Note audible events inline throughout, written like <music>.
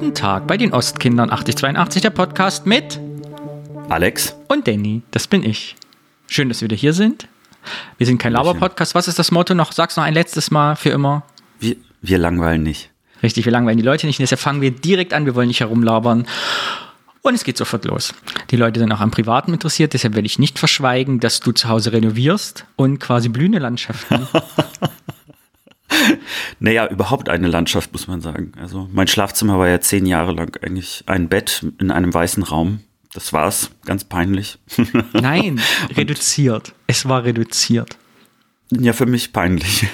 Guten Tag bei den Ostkindern 8082, der Podcast mit Alex und Danny. Das bin ich. Schön, dass wir wieder hier sind. Wir sind kein Laber-Podcast. Was ist das Motto noch? Sag's noch ein letztes Mal für immer. Wir, wir langweilen nicht. Richtig, wir langweilen die Leute nicht. Deshalb fangen wir direkt an. Wir wollen nicht herumlabern. Und es geht sofort los. Die Leute sind auch am Privaten interessiert, deshalb werde ich nicht verschweigen, dass du zu Hause renovierst und quasi blühende Landschaften. <laughs> <laughs> naja, überhaupt eine Landschaft, muss man sagen. Also mein Schlafzimmer war ja zehn Jahre lang eigentlich ein Bett in einem weißen Raum. Das war's, ganz peinlich. <laughs> Nein, reduziert. Es war reduziert. Ja, für mich peinlich.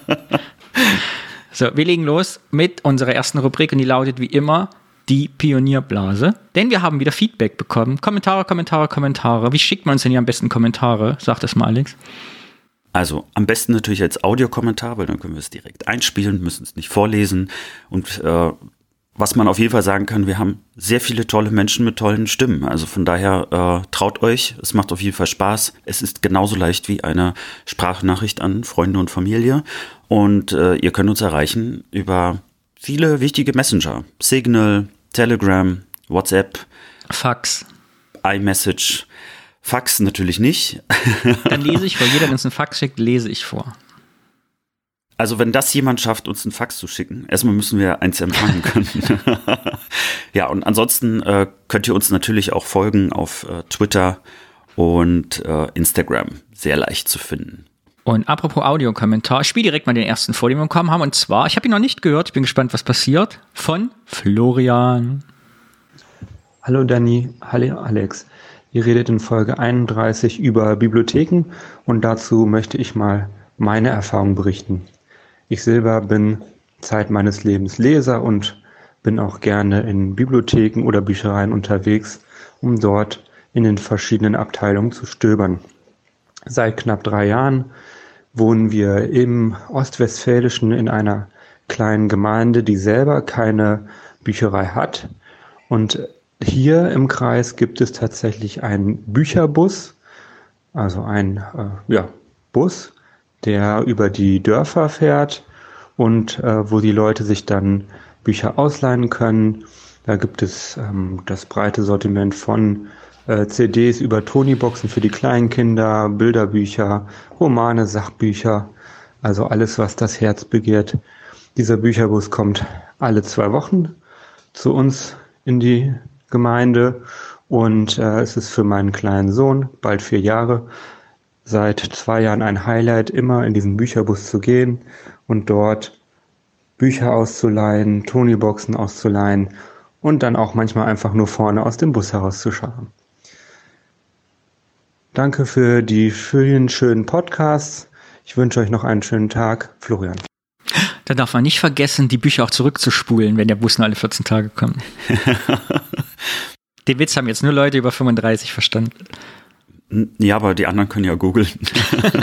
<laughs> so, wir legen los mit unserer ersten Rubrik und die lautet wie immer die Pionierblase. Denn wir haben wieder Feedback bekommen. Kommentare, Kommentare, Kommentare. Wie schickt man uns denn hier am besten Kommentare? Sag das mal, Alex. Also am besten natürlich als Audiokommentar, weil dann können wir es direkt einspielen, müssen es nicht vorlesen. Und äh, was man auf jeden Fall sagen kann, wir haben sehr viele tolle Menschen mit tollen Stimmen. Also von daher äh, traut euch, es macht auf jeden Fall Spaß. Es ist genauso leicht wie eine Sprachnachricht an Freunde und Familie. Und äh, ihr könnt uns erreichen über viele wichtige Messenger. Signal, Telegram, WhatsApp, Fax, iMessage. Fax natürlich nicht. <laughs> Dann lese ich vor. Jeder, der uns einen Fax schickt, lese ich vor. Also wenn das jemand schafft, uns einen Fax zu schicken, erstmal müssen wir eins empfangen können. <laughs> ja, und ansonsten äh, könnt ihr uns natürlich auch folgen auf äh, Twitter und äh, Instagram. Sehr leicht zu finden. Und apropos Audiokommentar, ich spiele direkt mal den ersten vor, den wir bekommen haben. Und zwar, ich habe ihn noch nicht gehört, ich bin gespannt, was passiert, von Florian. Hallo Danny, hallo Alex. Ihr redet in Folge 31 über Bibliotheken und dazu möchte ich mal meine Erfahrung berichten. Ich selber bin Zeit meines Lebens Leser und bin auch gerne in Bibliotheken oder Büchereien unterwegs, um dort in den verschiedenen Abteilungen zu stöbern. Seit knapp drei Jahren wohnen wir im Ostwestfälischen in einer kleinen Gemeinde, die selber keine Bücherei hat. Und hier im Kreis gibt es tatsächlich einen Bücherbus, also ein äh, ja, Bus, der über die Dörfer fährt und äh, wo die Leute sich dann Bücher ausleihen können. Da gibt es ähm, das breite Sortiment von äh, CDs über Tonyboxen für die kleinen Kinder, Bilderbücher, Romane, Sachbücher, also alles, was das Herz begehrt. Dieser Bücherbus kommt alle zwei Wochen zu uns in die Gemeinde und äh, es ist für meinen kleinen Sohn, bald vier Jahre, seit zwei Jahren ein Highlight, immer in diesen Bücherbus zu gehen und dort Bücher auszuleihen, Tonyboxen auszuleihen und dann auch manchmal einfach nur vorne aus dem Bus herauszuschauen. Danke für die vielen schönen Podcasts. Ich wünsche euch noch einen schönen Tag. Florian. Da darf man nicht vergessen, die Bücher auch zurückzuspulen, wenn der Bus nur alle 14 Tage kommt. <laughs> Den Witz haben jetzt nur Leute über 35 verstanden. Ja, aber die anderen können ja googeln.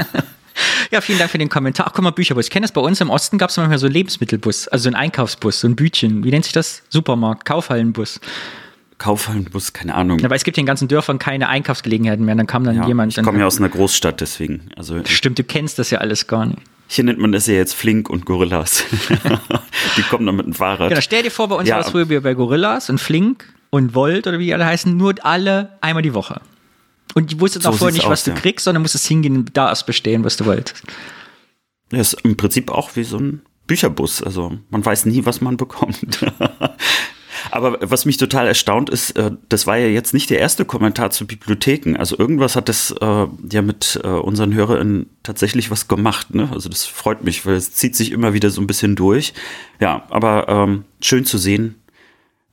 <laughs> ja, vielen Dank für den Kommentar. Ach, guck mal, Bücherbus. Ich kenne das bei uns im Osten, gab es manchmal so Lebensmittelbus, also so ein Einkaufsbus, so ein Bütchen. Wie nennt sich das? Supermarkt, Kaufhallenbus. Kaufhallenbus, keine Ahnung. Aber es gibt in den ganzen Dörfern keine Einkaufsgelegenheiten mehr. Dann kam dann ja, jemand. Ich komme ja aus einer Großstadt, deswegen. Also Stimmt, du kennst das ja alles gar nicht. Hier nennt man das ja jetzt Flink und Gorillas. <laughs> die kommen dann mit dem Fahrrad. Genau, stell dir vor, bei uns ja. war es früher bei Gorillas und Flink und Volt oder wie die alle heißen, nur alle einmal die Woche. Und du wusstest so auch vorher nicht, aus, was du ja. kriegst, sondern musstest hingehen und da erst bestehen, was du wolltest. Ja, ist im Prinzip auch wie so ein Bücherbus. Also man weiß nie, was man bekommt. <laughs> Aber was mich total erstaunt ist, äh, das war ja jetzt nicht der erste Kommentar zu Bibliotheken. Also irgendwas hat das äh, ja mit äh, unseren HörerInnen tatsächlich was gemacht. Ne? Also das freut mich, weil es zieht sich immer wieder so ein bisschen durch. Ja, aber ähm, schön zu sehen,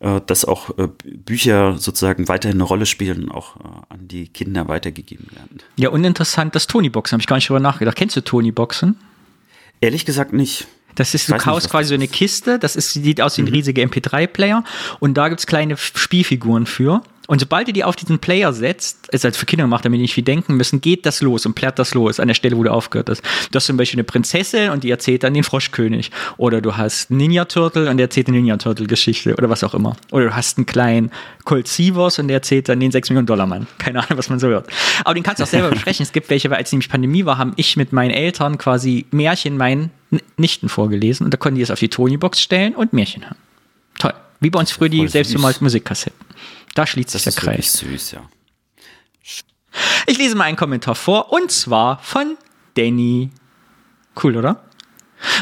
äh, dass auch äh, Bücher sozusagen weiterhin eine Rolle spielen und auch äh, an die Kinder weitergegeben werden. Ja, uninteressant, das Tony-Boxen, habe ich gar nicht drüber nachgedacht. Kennst du Tony-Boxen? Ehrlich gesagt nicht. Das ist, du kaufst quasi so eine Kiste, das ist, sieht aus wie ein mhm. riesiger MP3-Player und da gibt's kleine Spielfiguren für. Und sobald du die auf diesen Player setzt, ist halt für Kinder gemacht, damit die nicht viel denken müssen, geht das los und plärt das los an der Stelle, wo du aufgehört hast. Du hast zum Beispiel eine Prinzessin und die erzählt dann den Froschkönig. Oder du hast Ninja Turtle und der erzählt eine Ninja Turtle Geschichte oder was auch immer. Oder du hast einen kleinen Colt Sivos und der erzählt dann den 6 Millionen Dollar Mann. Keine Ahnung, was man so hört. Aber den kannst du auch selber <laughs> besprechen. Es gibt welche, weil als nämlich Pandemie war, haben ich mit meinen Eltern quasi Märchen meinen Nichten vorgelesen und da konnten die es auf die Tony-Box stellen und Märchen hören. Wie bei uns früher die Voll selbstbemalten Musikkassetten. Da schließt sich Das der ist Kreis. süß, ja. Ich lese mal einen Kommentar vor und zwar von Danny. Cool, oder?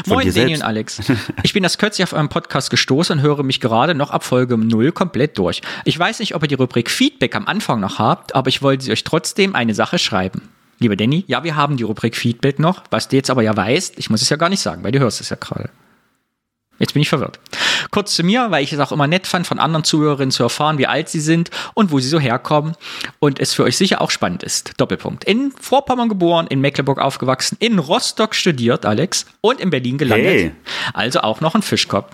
Von Moin, Danny und Alex. <laughs> Ich bin das kürzlich auf eurem Podcast gestoßen und höre mich gerade noch ab Folge 0 komplett durch. Ich weiß nicht, ob ihr die Rubrik Feedback am Anfang noch habt, aber ich wollte sie euch trotzdem eine Sache schreiben. Lieber Danny, ja, wir haben die Rubrik Feedback noch, was du jetzt aber ja weißt, ich muss es ja gar nicht sagen, weil du hörst es ja gerade. Jetzt bin ich verwirrt. Kurz zu mir, weil ich es auch immer nett fand, von anderen Zuhörerinnen zu erfahren, wie alt sie sind und wo sie so herkommen und es für euch sicher auch spannend ist. Doppelpunkt. In Vorpommern geboren, in Mecklenburg aufgewachsen, in Rostock studiert, Alex, und in Berlin gelandet. Hey. Also auch noch ein Fischkopf.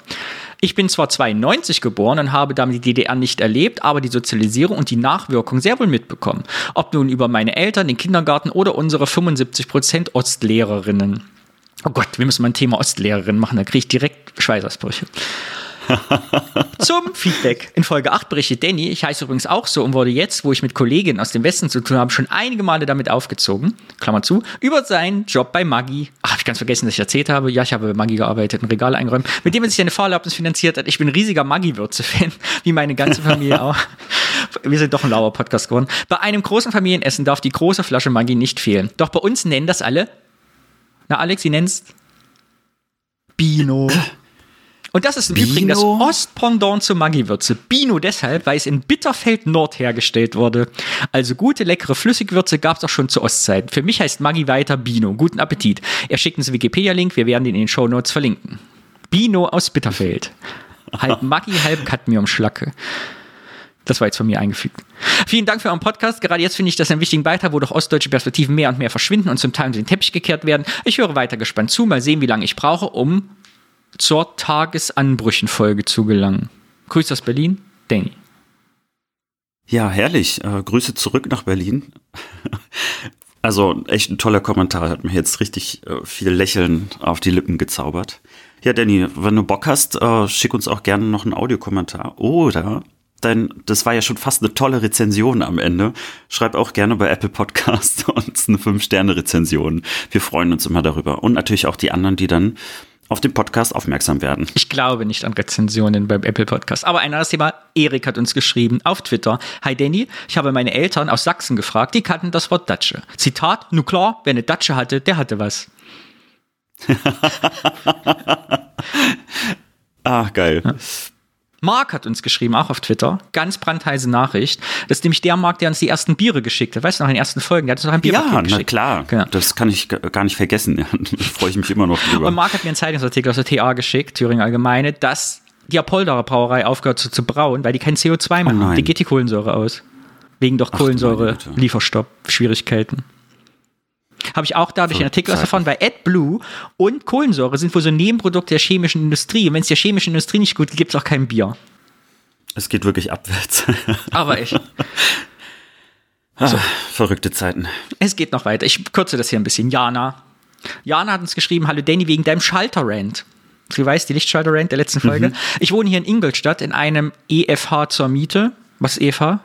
Ich bin zwar 92 geboren und habe damit die DDR nicht erlebt, aber die Sozialisierung und die Nachwirkung sehr wohl mitbekommen. Ob nun über meine Eltern, den Kindergarten oder unsere 75% Ostlehrerinnen. Oh Gott, wir müssen mal ein Thema Ostlehrerin machen, da kriege ich direkt Schweißausbrüche. <laughs> Zum Feedback. In Folge 8 berichtet Danny, ich heiße übrigens auch so und wurde jetzt, wo ich mit Kolleginnen aus dem Westen zu tun habe, schon einige Male damit aufgezogen, Klammer zu, über seinen Job bei Maggi. Ach, hab ich ganz vergessen, dass ich erzählt habe. Ja, ich habe bei Maggi gearbeitet, ein Regal eingeräumt, mit dem er sich eine Fahrerlaubnis finanziert hat. Ich bin ein riesiger Maggi-Würze-Fan, <laughs> wie meine ganze Familie auch. Wir sind doch ein lauer Podcast geworden. Bei einem großen Familienessen darf die große Flasche Maggi nicht fehlen. Doch bei uns nennen das alle. Na, Alex, sie nennen's Bino. <clears throat> Und das ist im Bino? Übrigen das Ostpendant zur Maggi-Würze. Bino deshalb, weil es in Bitterfeld Nord hergestellt wurde. Also gute, leckere Flüssigwürze gab es auch schon zu Ostzeiten. Für mich heißt Maggi weiter Bino. Guten Appetit. Er schickt uns einen Wikipedia-Link, wir werden den in den Shownotes verlinken. Bino aus Bitterfeld. Halb Maggi, halb Cadmiumschlacke. Das war jetzt von mir eingefügt. Vielen Dank für euren Podcast. Gerade jetzt finde ich das einen wichtigen Beitrag, wo doch ostdeutsche Perspektiven mehr und mehr verschwinden und zum Teil unter den Teppich gekehrt werden. Ich höre weiter gespannt zu. Mal sehen, wie lange ich brauche, um zur Tagesanbrüchen-Folge zu gelangen. Grüß aus Berlin, Danny. Ja, herrlich. Äh, Grüße zurück nach Berlin. <laughs> Also echt ein toller Kommentar, hat mir jetzt richtig äh, viel Lächeln auf die Lippen gezaubert. Ja, Danny, wenn du Bock hast, äh, schick uns auch gerne noch einen Audiokommentar. Oder, denn das war ja schon fast eine tolle Rezension am Ende. Schreib auch gerne bei Apple Podcast <laughs> uns eine 5-Sterne-Rezension. Wir freuen uns immer darüber. Und natürlich auch die anderen, die dann auf den Podcast aufmerksam werden. Ich glaube nicht an Rezensionen beim Apple Podcast. Aber ein anderes Thema. Erik hat uns geschrieben auf Twitter. Hi Danny, ich habe meine Eltern aus Sachsen gefragt, die kannten das Wort Datsche. Zitat, nu klar, wer eine Datsche hatte, der hatte was. <laughs> Ah, geil. Mark hat uns geschrieben, auch auf Twitter, ganz brandheiße Nachricht. Das ist nämlich der Mark, der uns die ersten Biere geschickt hat. Weißt du noch, in den ersten Folgen, der hat uns noch ein Bier Ja, geschickt. klar. Genau. Das kann ich ga- gar nicht vergessen. Ja, <laughs> da freue ich mich immer noch drüber. Und Mark hat mir einen Zeitungsartikel aus der TA geschickt, Thüringen Allgemeine, dass die Apoldaer Brauerei aufgehört zu, zu brauen, weil die kein CO2 mehr Oh. Die geht die Kohlensäure aus. Wegen doch Kohlensäure-Lieferstopp-Schwierigkeiten. Habe ich auch dadurch einen Artikel Zeiten. erfahren, weil AdBlue und Kohlensäure sind wohl so Nebenprodukte der chemischen Industrie. Und wenn es der chemischen Industrie nicht gut geht, gibt es auch kein Bier. Es geht wirklich abwärts. <laughs> Aber echt. Ah, Verrückte Zeiten. Es geht noch weiter. Ich kürze das hier ein bisschen. Jana. Jana hat uns geschrieben, hallo Danny, wegen deinem Schalter-Rant. Sie weiß, die Lichtschalter-Rant der letzten Folge. Ich wohne hier in Ingolstadt in einem EFH zur Miete. Was ist EFH?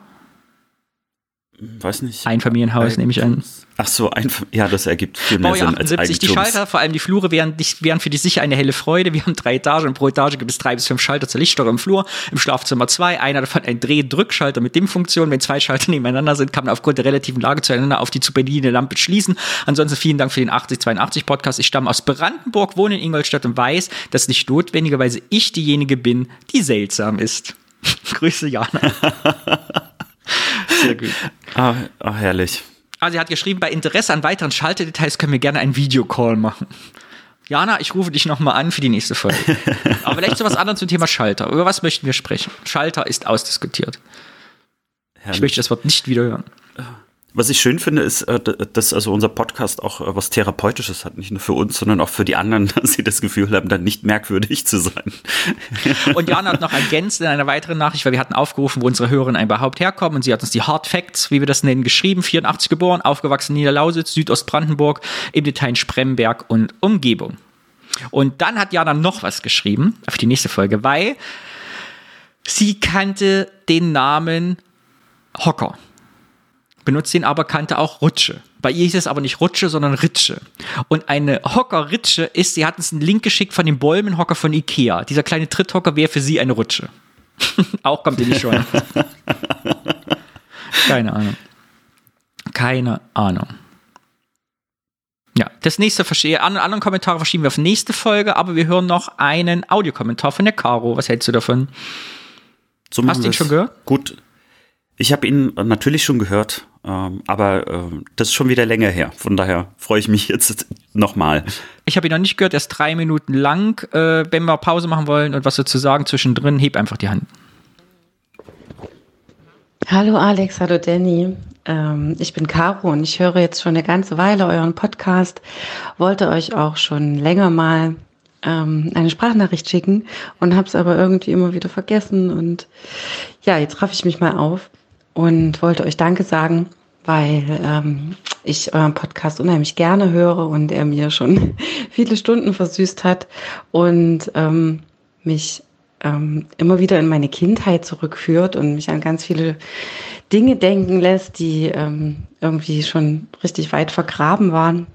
Weiß nicht. Einfamilienhaus, nehme ich an. Ach so, ein, ja, das ergibt viel mehr Baujahr Sinn als 78. Die Eigentums. Schalter, vor allem die Flure, wären, wären für dich sicher eine helle Freude. Wir haben drei Etagen und pro Etage gibt es drei bis fünf Schalter zur Lichtsteuerung im Flur. Im Schlafzimmer zwei. Einer davon ein Dreh-Drückschalter mit Dimmfunktion. Wenn zwei Schalter <laughs> nebeneinander sind, kann man aufgrund der relativen Lage zueinander auf die zu bedienende Lampe schließen. Ansonsten vielen Dank für den 8082 Podcast. Ich stamme aus Brandenburg, wohne in Ingolstadt und weiß, dass nicht notwendigerweise ich diejenige bin, die seltsam ist. <laughs> Grüße, Jana. <laughs> Sehr gut. Ah, ah, herrlich. Ah, sie hat geschrieben, bei Interesse an weiteren Schalterdetails können wir gerne einen Videocall machen. Jana, ich rufe dich nochmal an für die nächste Folge. <laughs> Aber vielleicht zu was anderem zum Thema Schalter. Über was möchten wir sprechen? Schalter ist ausdiskutiert. Ich herrlich. möchte das Wort nicht wieder hören. Was ich schön finde, ist, äh, dass also unser Podcast auch äh, was Therapeutisches hat. Nicht nur für uns, sondern auch für die anderen, <laughs> dass sie das Gefühl haben, dann nicht merkwürdig zu sein. <laughs> Und Jana hat noch ergänzt in einer weiteren Nachricht, weil wir hatten aufgerufen, wo unsere Hörerinnen überhaupt herkommen. Und sie hat uns die Hard Facts, wie wir das nennen, geschrieben. 84 geboren, aufgewachsen in Niederlausitz, Südostbrandenburg, im Detail in Spremberg und Umgebung. Und dann hat Jana noch was geschrieben für die nächste Folge, weil sie kannte den Namen Hocker. Benutzt den aber, kannte auch Rutsche. Bei ihr hieß es aber nicht Rutsche, sondern Ritsche. Und eine Hocker-Ritsche ist, sie hat uns einen Link geschickt von dem Bäumenhocker von Ikea. Dieser kleine Tritthocker wäre für sie eine Rutsche. <laughs> auch kommt die nicht schon. <laughs> Keine Ahnung. Keine Ahnung. Ja, das nächste verschiebe, anderen Kommentare verschieben wir auf nächste Folge, aber wir hören noch einen Audiokommentar von der Caro. Was hältst du davon? So Hast du ihn schon gehört? Gut. Ich habe ihn natürlich schon gehört, ähm, aber äh, das ist schon wieder länger her. Von daher freue ich mich jetzt nochmal. Ich habe ihn noch nicht gehört, er ist drei Minuten lang. Äh, wenn wir Pause machen wollen und was dazu sagen zwischendrin, heb einfach die Hand. Hallo Alex, hallo Danny. Ähm, ich bin Caro und ich höre jetzt schon eine ganze Weile euren Podcast. Wollte euch auch schon länger mal ähm, eine Sprachnachricht schicken und habe es aber irgendwie immer wieder vergessen. Und ja, jetzt raff ich mich mal auf und wollte euch Danke sagen, weil ähm, ich euren Podcast unheimlich gerne höre und er mir schon <laughs> viele Stunden versüßt hat und ähm, mich ähm, immer wieder in meine Kindheit zurückführt und mich an ganz viele Dinge denken lässt, die ähm, irgendwie schon richtig weit vergraben waren.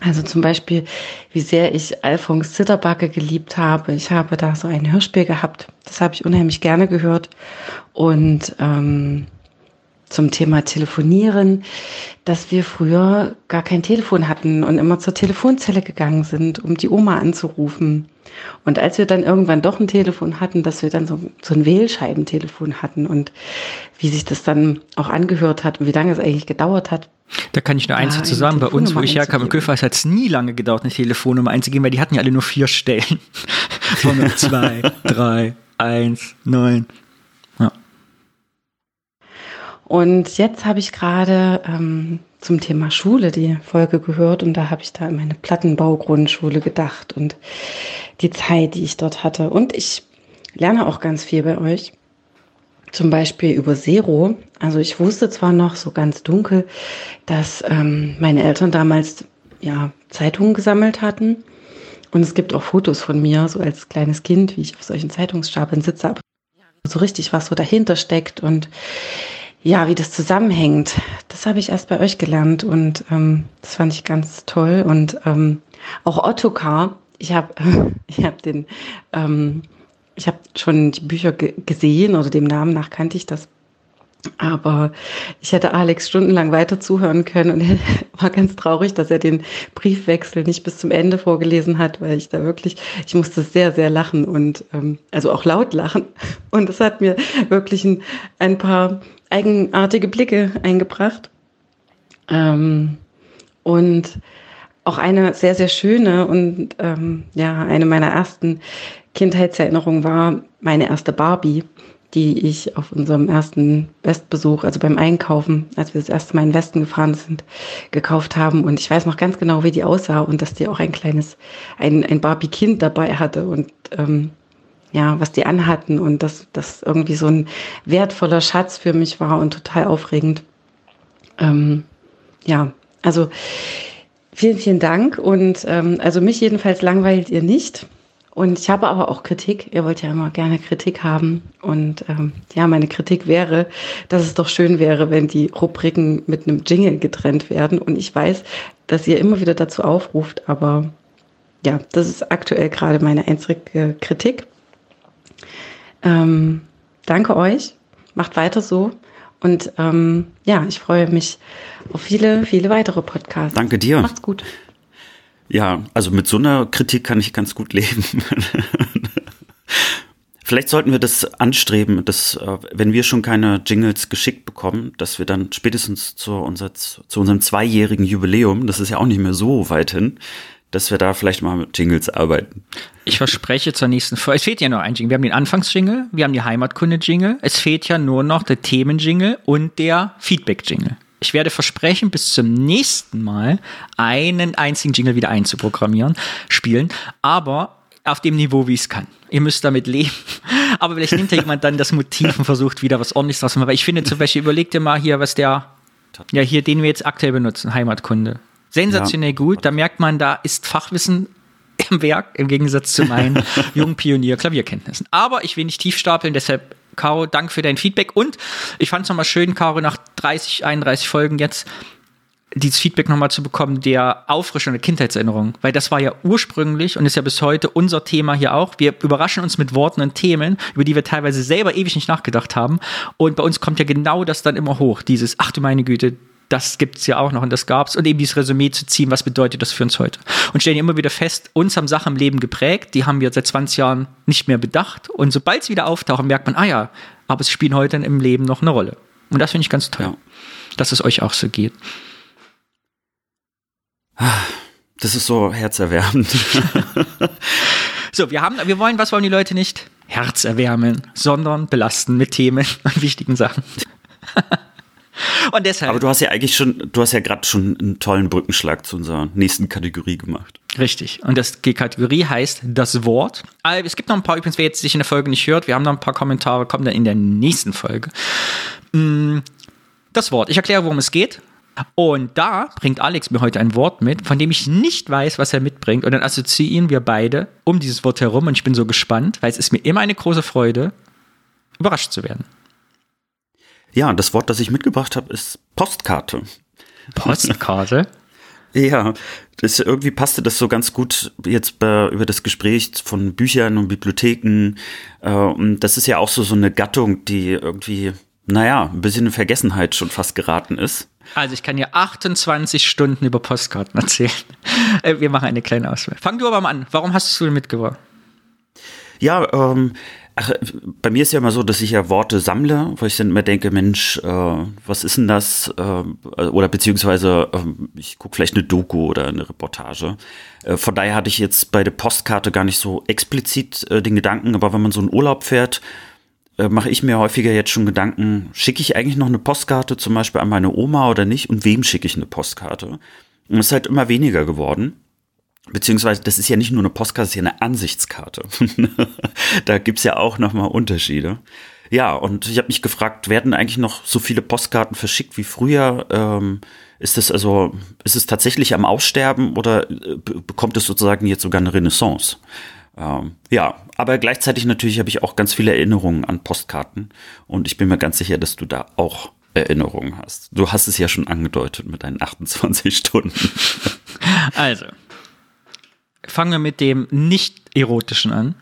Also zum Beispiel, wie sehr ich Alphonse Zitterbacke geliebt habe. Ich habe da so ein Hörspiel gehabt. Das habe ich unheimlich gerne gehört. Und ähm, zum Thema Telefonieren, dass wir früher gar kein Telefon hatten und immer zur Telefonzelle gegangen sind, um die Oma anzurufen. Und als wir dann irgendwann doch ein Telefon hatten, dass wir dann so, so ein Wählscheibentelefon hatten und wie sich das dann auch angehört hat und wie lange es eigentlich gedauert hat. Da kann ich nur eins dazu sagen, bei uns, wo ich herkam, in Köfers hat es nie lange gedauert, eine Telefonnummer einzugeben, weil die hatten ja alle nur vier Stellen. <laughs> nur zwei, drei, eins, neun. Und jetzt habe ich gerade ähm, zum Thema Schule die Folge gehört und da habe ich da an meine Plattenbaugrundschule gedacht und die Zeit, die ich dort hatte. Und ich lerne auch ganz viel bei euch. Zum Beispiel über Zero. Also ich wusste zwar noch so ganz dunkel, dass ähm, meine Eltern damals ja Zeitungen gesammelt hatten. Und es gibt auch Fotos von mir, so als kleines Kind, wie ich auf solchen Zeitungsstapeln sitze. Aber so richtig, was so dahinter steckt und ja, wie das zusammenhängt, das habe ich erst bei euch gelernt und ähm, das fand ich ganz toll. Und ähm, auch Ottokar, ich habe <laughs> ich hab den, ähm, ich habe schon die Bücher gesehen oder dem Namen nach kannte ich das. Aber ich hätte Alex stundenlang weiter zuhören können und <laughs> er war ganz traurig, dass er den Briefwechsel nicht bis zum Ende vorgelesen hat, weil ich da wirklich, ich musste sehr, sehr lachen und ähm, also auch laut lachen. Und es hat mir wirklich ein, ein paar eigenartige Blicke eingebracht. Ähm, und auch eine sehr, sehr schöne und ähm, ja, eine meiner ersten Kindheitserinnerungen war meine erste Barbie, die ich auf unserem ersten Westbesuch, also beim Einkaufen, als wir das erste Mal in den Westen gefahren sind, gekauft haben. Und ich weiß noch ganz genau, wie die aussah und dass die auch ein kleines, ein, ein Barbie-Kind dabei hatte. Und ähm, ja, was die anhatten und dass das irgendwie so ein wertvoller Schatz für mich war und total aufregend. Ähm, ja, also vielen, vielen Dank und ähm, also mich jedenfalls langweilt ihr nicht. Und ich habe aber auch Kritik. Ihr wollt ja immer gerne Kritik haben. Und ähm, ja, meine Kritik wäre, dass es doch schön wäre, wenn die Rubriken mit einem Jingle getrennt werden. Und ich weiß, dass ihr immer wieder dazu aufruft, aber ja, das ist aktuell gerade meine einzige Kritik. Ähm, danke euch, macht weiter so. Und ähm, ja, ich freue mich auf viele, viele weitere Podcasts. Danke dir. Macht's gut. Ja, also mit so einer Kritik kann ich ganz gut leben. <laughs> Vielleicht sollten wir das anstreben, dass, äh, wenn wir schon keine Jingles geschickt bekommen, dass wir dann spätestens zu, unser, zu unserem zweijährigen Jubiläum, das ist ja auch nicht mehr so weit hin, dass wir da vielleicht mal mit Jingles arbeiten. Ich verspreche zur nächsten Folge. Es fehlt ja noch ein Jingle. Wir haben den Anfangsjingle, wir haben die Heimatkunde-Jingle. Es fehlt ja nur noch der Themen-Jingle und der Feedback-Jingle. Ich werde versprechen, bis zum nächsten Mal einen einzigen Jingle wieder einzuprogrammieren, spielen, aber auf dem Niveau, wie ich es kann. Ihr müsst damit leben. <laughs> Aber vielleicht nimmt ja jemand dann das Motiv und versucht wieder was ordentliches draus zu machen. Weil ich finde zum Beispiel, überleg dir mal hier, was der, ja, hier, den wir jetzt aktuell benutzen, Heimatkunde. Sensationell ja. gut. Da merkt man, da ist Fachwissen im Werk, im Gegensatz zu meinen <laughs> jungen Pionier-Klavierkenntnissen. Aber ich will nicht tief stapeln, deshalb, Caro, danke für dein Feedback. Und ich fand es nochmal schön, Caro, nach 30, 31 Folgen jetzt, dieses Feedback nochmal zu bekommen, der auffrischende Kindheitserinnerung. Weil das war ja ursprünglich und ist ja bis heute unser Thema hier auch. Wir überraschen uns mit Worten und Themen, über die wir teilweise selber ewig nicht nachgedacht haben. Und bei uns kommt ja genau das dann immer hoch. Dieses, ach du meine Güte, das gibt es ja auch noch und das gab's und eben dieses Resümee zu ziehen, was bedeutet das für uns heute? Und stellen immer wieder fest, uns haben Sachen im Leben geprägt, die haben wir seit 20 Jahren nicht mehr bedacht und sobald sie wieder auftauchen, merkt man, ah ja, aber sie spielen heute im Leben noch eine Rolle. Und das finde ich ganz toll, ja. dass es euch auch so geht. Das ist so herzerwärmend. <laughs> so, wir haben, wir wollen, was wollen die Leute nicht? Herzerwärmen, sondern belasten mit Themen und wichtigen Sachen. <laughs> und deshalb. Aber du hast ja eigentlich schon, du hast ja gerade schon einen tollen Brückenschlag zu unserer nächsten Kategorie gemacht. Richtig. Und das, die Kategorie heißt das Wort. Es gibt noch ein paar, übrigens, wer jetzt sich in der Folge nicht hört, wir haben noch ein paar Kommentare, kommen dann in der nächsten Folge. Mm, das Wort. Ich erkläre, worum es geht. Und da bringt Alex mir heute ein Wort mit, von dem ich nicht weiß, was er mitbringt. Und dann assoziieren wir beide um dieses Wort herum. Und ich bin so gespannt, weil es ist mir immer eine große Freude, überrascht zu werden. Ja, das Wort, das ich mitgebracht habe, ist Postkarte. Postkarte? <laughs> ja, das, irgendwie passte das so ganz gut jetzt bei, über das Gespräch von Büchern und Bibliotheken. Äh, und das ist ja auch so, so eine Gattung, die irgendwie, naja, ein bisschen in Vergessenheit schon fast geraten ist. Also ich kann dir 28 Stunden über Postkarten erzählen. <laughs> Äh, wir machen eine kleine Auswahl. Fang du aber mal an. Warum hast du mitgebracht? Ja, ähm, ach, bei mir ist ja immer so, dass ich ja Worte sammle, wo ich dann immer denke, Mensch, äh, was ist denn das? Äh, oder beziehungsweise äh, ich gucke vielleicht eine Doku oder eine Reportage. Äh, von daher hatte ich jetzt bei der Postkarte gar nicht so explizit äh, den Gedanken, aber wenn man so einen Urlaub fährt, äh, mache ich mir häufiger jetzt schon Gedanken, schicke ich eigentlich noch eine Postkarte zum Beispiel an meine Oma oder nicht und wem schicke ich eine Postkarte? Und es ist halt immer weniger geworden. Beziehungsweise, das ist ja nicht nur eine Postkarte, das ist ja eine Ansichtskarte. <laughs> da gibt's ja auch nochmal Unterschiede. Ja, und ich habe mich gefragt, werden eigentlich noch so viele Postkarten verschickt wie früher? Ähm, ist es also, ist es tatsächlich am Aussterben oder äh, bekommt es sozusagen jetzt sogar eine Renaissance? Ähm, ja, aber gleichzeitig natürlich habe ich auch ganz viele Erinnerungen an Postkarten und ich bin mir ganz sicher, dass du da auch Erinnerungen hast. Du hast es ja schon angedeutet mit deinen 28 Stunden. <laughs> Also, fangen wir mit dem nicht erotischen an.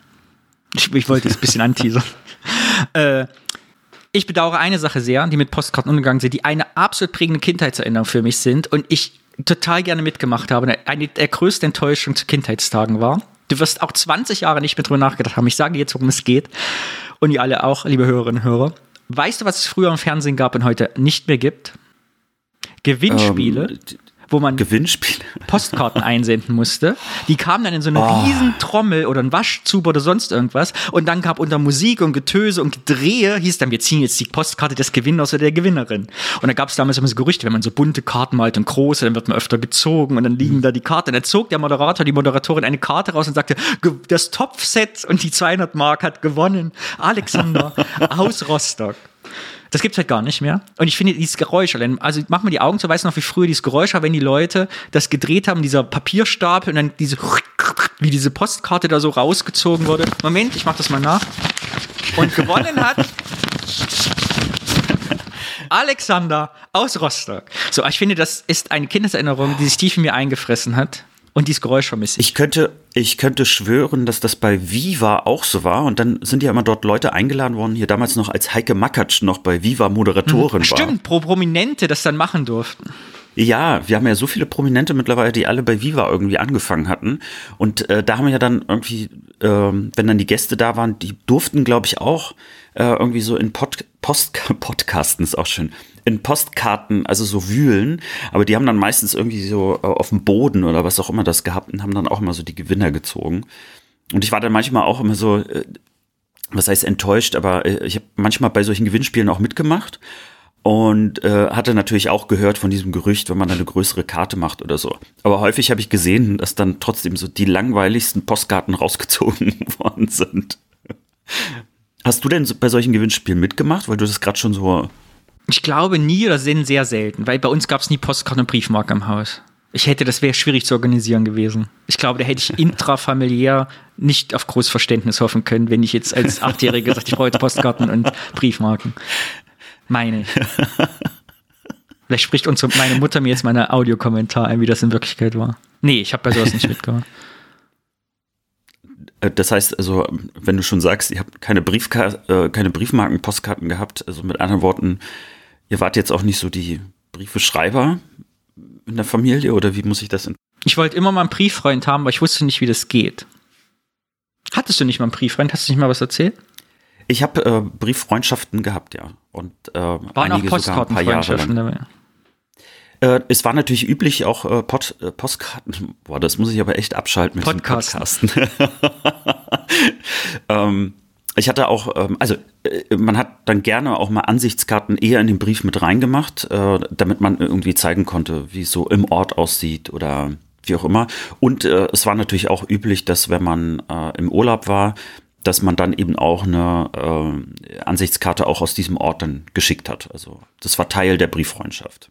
Ich, ich wollte es ein bisschen anteasern. <laughs> äh, ich bedauere eine Sache sehr, die mit Postkarten umgegangen sind, die eine absolut prägende Kindheitserinnerung für mich sind und ich total gerne mitgemacht habe. Eine der größten Enttäuschungen zu Kindheitstagen war. Du wirst auch 20 Jahre nicht mehr drüber nachgedacht haben. Ich sage dir jetzt, worum es geht. Und ihr alle auch, liebe Hörerinnen und Hörer. Weißt du, was es früher im Fernsehen gab und heute nicht mehr gibt? Gewinnspiele. Ähm, wo man Gewinnspiele. Postkarten einsenden musste. Die kamen dann in so eine oh. riesen Trommel oder ein Waschzug oder sonst irgendwas. Und dann gab unter Musik und Getöse und Gedrehe, hieß dann, wir ziehen jetzt die Postkarte des Gewinners oder der Gewinnerin. Und da gab es damals immer so Gerüchte, wenn man so bunte Karten malt und große, dann wird man öfter gezogen und dann liegen mhm. da die Karten. Und dann zog der Moderator, die Moderatorin eine Karte raus und sagte, das Topfset und die 200 Mark hat gewonnen. Alexander <laughs> aus Rostock. Das gibt's halt gar nicht mehr. Und ich finde dieses Geräusch, also mach mal die Augen zu, weißt du noch, wie früher dieses Geräusch war, wenn die Leute das gedreht haben, dieser Papierstapel und dann diese, wie diese Postkarte da so rausgezogen wurde. Moment, ich mach das mal nach. Und gewonnen hat Alexander aus Rostock. So, ich finde, das ist eine Kindeserinnerung, die sich tief in mir eingefressen hat. Und dieses Geräusch vermisse ich. Ich könnte, ich könnte schwören, dass das bei Viva auch so war. Und dann sind ja immer dort Leute eingeladen worden, hier damals noch als Heike Makatsch noch bei Viva Moderatorin hm, war. Stimmt, pro Prominente das dann machen durften. Ja, wir haben ja so viele Prominente mittlerweile, die alle bei Viva irgendwie angefangen hatten. Und äh, da haben wir ja dann irgendwie, äh, wenn dann die Gäste da waren, die durften, glaube ich, auch äh, irgendwie so in Pod Post <laughs> Podcasten ist auch schön, in Postkarten, also so wühlen, aber die haben dann meistens irgendwie so äh, auf dem Boden oder was auch immer das gehabt und haben dann auch immer so die Gewinner gezogen. Und ich war dann manchmal auch immer so, äh, was heißt enttäuscht, aber äh, ich habe manchmal bei solchen Gewinnspielen auch mitgemacht und äh, hatte natürlich auch gehört von diesem Gerücht, wenn man eine größere Karte macht oder so. Aber häufig habe ich gesehen, dass dann trotzdem so die langweiligsten Postkarten <laughs> rausgezogen worden sind. Hast du denn bei solchen Gewinnspielen mitgemacht, weil du das gerade schon so. Ich glaube nie oder sind sehr selten, weil bei uns gab es nie Postkarten und Briefmarken im Haus. Ich hätte, das wäre schwierig zu organisieren gewesen. Ich glaube, da hätte ich intrafamiliär nicht auf Großverständnis hoffen können, wenn ich jetzt als Achtjähriger gesagt, ich brauche Postkarten und Briefmarken. Meine ich. Vielleicht spricht unsere, meine Mutter mir jetzt meine Audiokommentar ein, wie das in Wirklichkeit war. Nee, ich habe bei sowas nicht mitgemacht. Äh, das heißt also, wenn du schon sagst, ihr habt keine, Briefka äh, keine Briefmarken, Postkarten gehabt, also mit anderen Worten, ihr wart jetzt auch nicht so die Briefeschreiber in der Familie oder wie muss ich das? Ich wollte immer mal einen Brieffreund haben, aber ich wusste nicht, wie das geht. Hattest du nicht mal einen Brieffreund? Hast du nicht mal was erzählt? Ich habe äh, Brieffreundschaften gehabt, ja. Und äh, Waren einige auch sogar ein paar Jahre lang. Äh, es war natürlich üblich, auch äh, Pod, äh, Postkarten. Boah, das muss ich aber echt abschalten mit Podcasten. Podcasten. <laughs> ähm, ich hatte auch, ähm, also äh, man hat dann gerne auch mal Ansichtskarten eher in den Brief mit reingemacht, äh, damit man irgendwie zeigen konnte, wie es so im Ort aussieht oder wie auch immer. Und äh, es war natürlich auch üblich, dass wenn man äh, im Urlaub war, dass man dann eben auch eine äh, Ansichtskarte auch aus diesem Ort dann geschickt hat. Also das war Teil der Brieffreundschaft.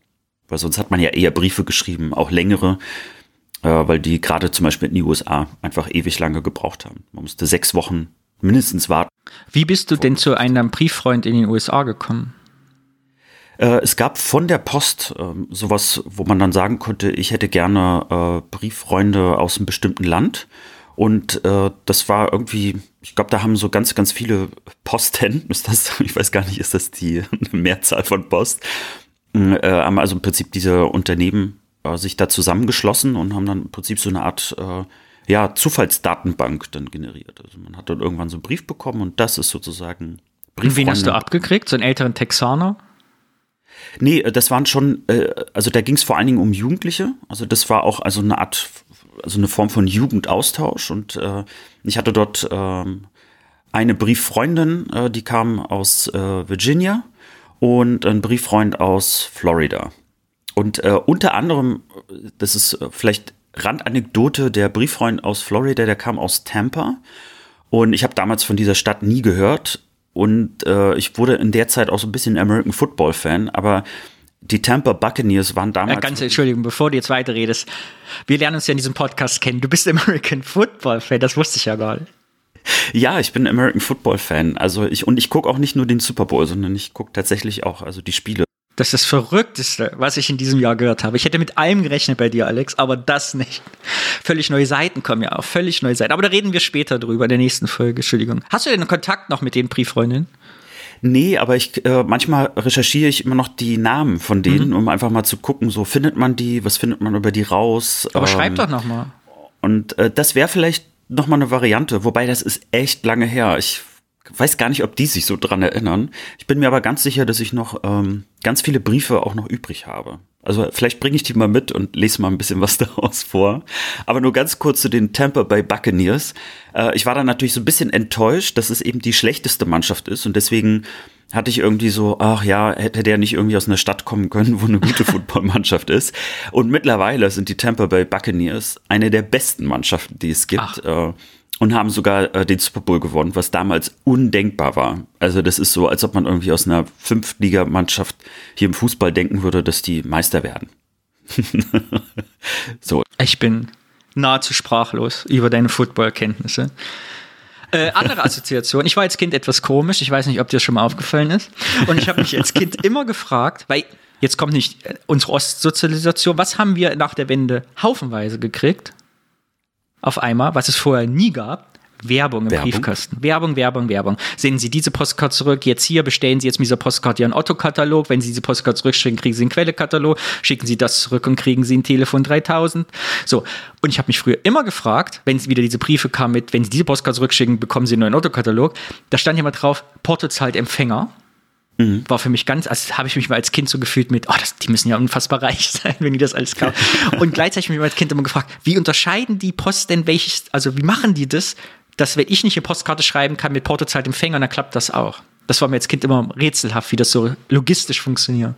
Weil sonst hat man ja eher Briefe geschrieben, auch längere, äh, weil die gerade zum Beispiel in die USA einfach ewig lange gebraucht haben. Man musste sechs Wochen mindestens warten. Wie bist du denn zu einem Brieffreund in den USA gekommen? Äh, es gab von der Post äh, sowas, wo man dann sagen konnte, ich hätte gerne äh, Brieffreunde aus einem bestimmten Land. Und äh, das war irgendwie, ich glaube, da haben so ganz, ganz viele Posten, <laughs> ist das, ich weiß gar nicht, ist das die <laughs> Mehrzahl von Post, äh, haben also im Prinzip diese Unternehmen äh, sich da zusammengeschlossen und haben dann im Prinzip so eine Art äh, ja, Zufallsdatenbank dann generiert. Also man hat dann irgendwann so einen Brief bekommen und das ist sozusagen Brief. Wen hast du abgekriegt? So einen älteren Texaner? Nee, äh, das waren schon, äh, also da ging es vor allen Dingen um Jugendliche. Also das war auch also eine Art, also eine Form von Jugendaustausch und äh, ich hatte dort ähm, eine Brieffreundin, die kam aus Virginia und ein Brieffreund aus Florida. Und äh, unter anderem, das ist äh, vielleicht Randanekdote, der Brieffreund aus Florida, der kam aus Tampa. Und ich habe damals von dieser Stadt nie gehört. Und äh, ich wurde in der Zeit auch so ein bisschen American Football Fan, aber die Tampa Buccaneers waren damals. Äh, ganz Entschuldigung, bevor du jetzt weiterredest. Wir lernen uns ja in diesem Podcast kennen. Du bist American Football Fan, das wusste ich ja gar nicht. Ja, ich bin American Football Fan. Also ich und ich gucke auch nicht nur den Super Bowl, sondern ich gucke tatsächlich auch also die Spiele. Das ist das Verrückteste, was ich in diesem Jahr gehört habe. Ich hätte mit allem gerechnet bei dir, Alex, aber das nicht. Völlig neue Seiten kommen ja auch, völlig neue Seiten. Aber da reden wir später drüber in der nächsten Folge. Entschuldigung. Hast du denn Kontakt noch mit den Brieffreundinnen? Nee, aber ich äh, manchmal recherchiere ich immer noch die Namen von denen, mhm. um einfach mal zu gucken, so findet man die, was findet man über die raus. Aber ähm, schreib doch noch mal. Und äh, das wäre vielleicht noch mal eine Variante, wobei das ist echt lange her. Ich weiß gar nicht, ob die sich so dran erinnern. Ich bin mir aber ganz sicher, dass ich noch ähm, ganz viele Briefe auch noch übrig habe. Also vielleicht bringe ich die mal mit und lese mal ein bisschen was <laughs> daraus vor. Aber nur ganz kurz zu den Tampa Bay Buccaneers. Äh, ich war da natürlich so ein bisschen enttäuscht, dass es eben die schlechteste Mannschaft ist und deswegen hatte ich irgendwie so, ach ja, hätte der nicht irgendwie aus einer Stadt kommen können, wo eine gute <laughs> Footballmannschaft ist. Und mittlerweile sind die Tampa Bay Buccaneers eine der besten Mannschaften, die es gibt. Ach. Äh, und haben sogar äh, den Super Bowl gewonnen, was damals undenkbar war. Also das ist so, als ob man irgendwie aus einer Fünftligamannschaft hier im Fußball denken würde, dass die Meister werden. <laughs> so. Ich bin nahezu sprachlos über deine Footballkenntnisse. Äh, andere Assoziation. Ich war als Kind etwas komisch. Ich weiß nicht, ob dir das schon mal aufgefallen ist. Und ich habe mich als Kind <laughs> immer gefragt, weil jetzt kommt nicht äh, unsere Ostsozialisation. Was haben wir nach der Wende haufenweise gekriegt? auf einmal, was es vorher nie gab. Werbung im Werbung. Briefkasten. Werbung, Werbung, Werbung. Senden Sie diese Postkarte zurück. Jetzt hier bestellen Sie jetzt mit dieser Postkarte Ihren Otto-Katalog. Wenn Sie diese Postkarte zurückschicken, kriegen Sie einen Quellekatalog. Schicken Sie das zurück und kriegen Sie ein Telefon 3000. So. Und ich habe mich früher immer gefragt, wenn es wieder diese Briefe kam mit, wenn Sie diese Postkarte zurückschicken, bekommen Sie einen neuen Otto-Katalog. Da stand ja mal drauf, Porto zahlt Empfänger. Mhm. War für mich ganz, also habe ich mich mal als Kind so gefühlt mit, oh, das, die müssen ja unfassbar reich <laughs> sein, wenn die das alles kaufen. und gleichzeitig habe ich mich als Kind immer gefragt, wie unterscheiden die Post denn welches, also wie machen die das, dass wenn ich nicht eine Postkarte schreiben kann mit Porto zahlt Empfänger, dann klappt das auch. Das war mir als Kind immer rätselhaft, wie das so logistisch funktioniert.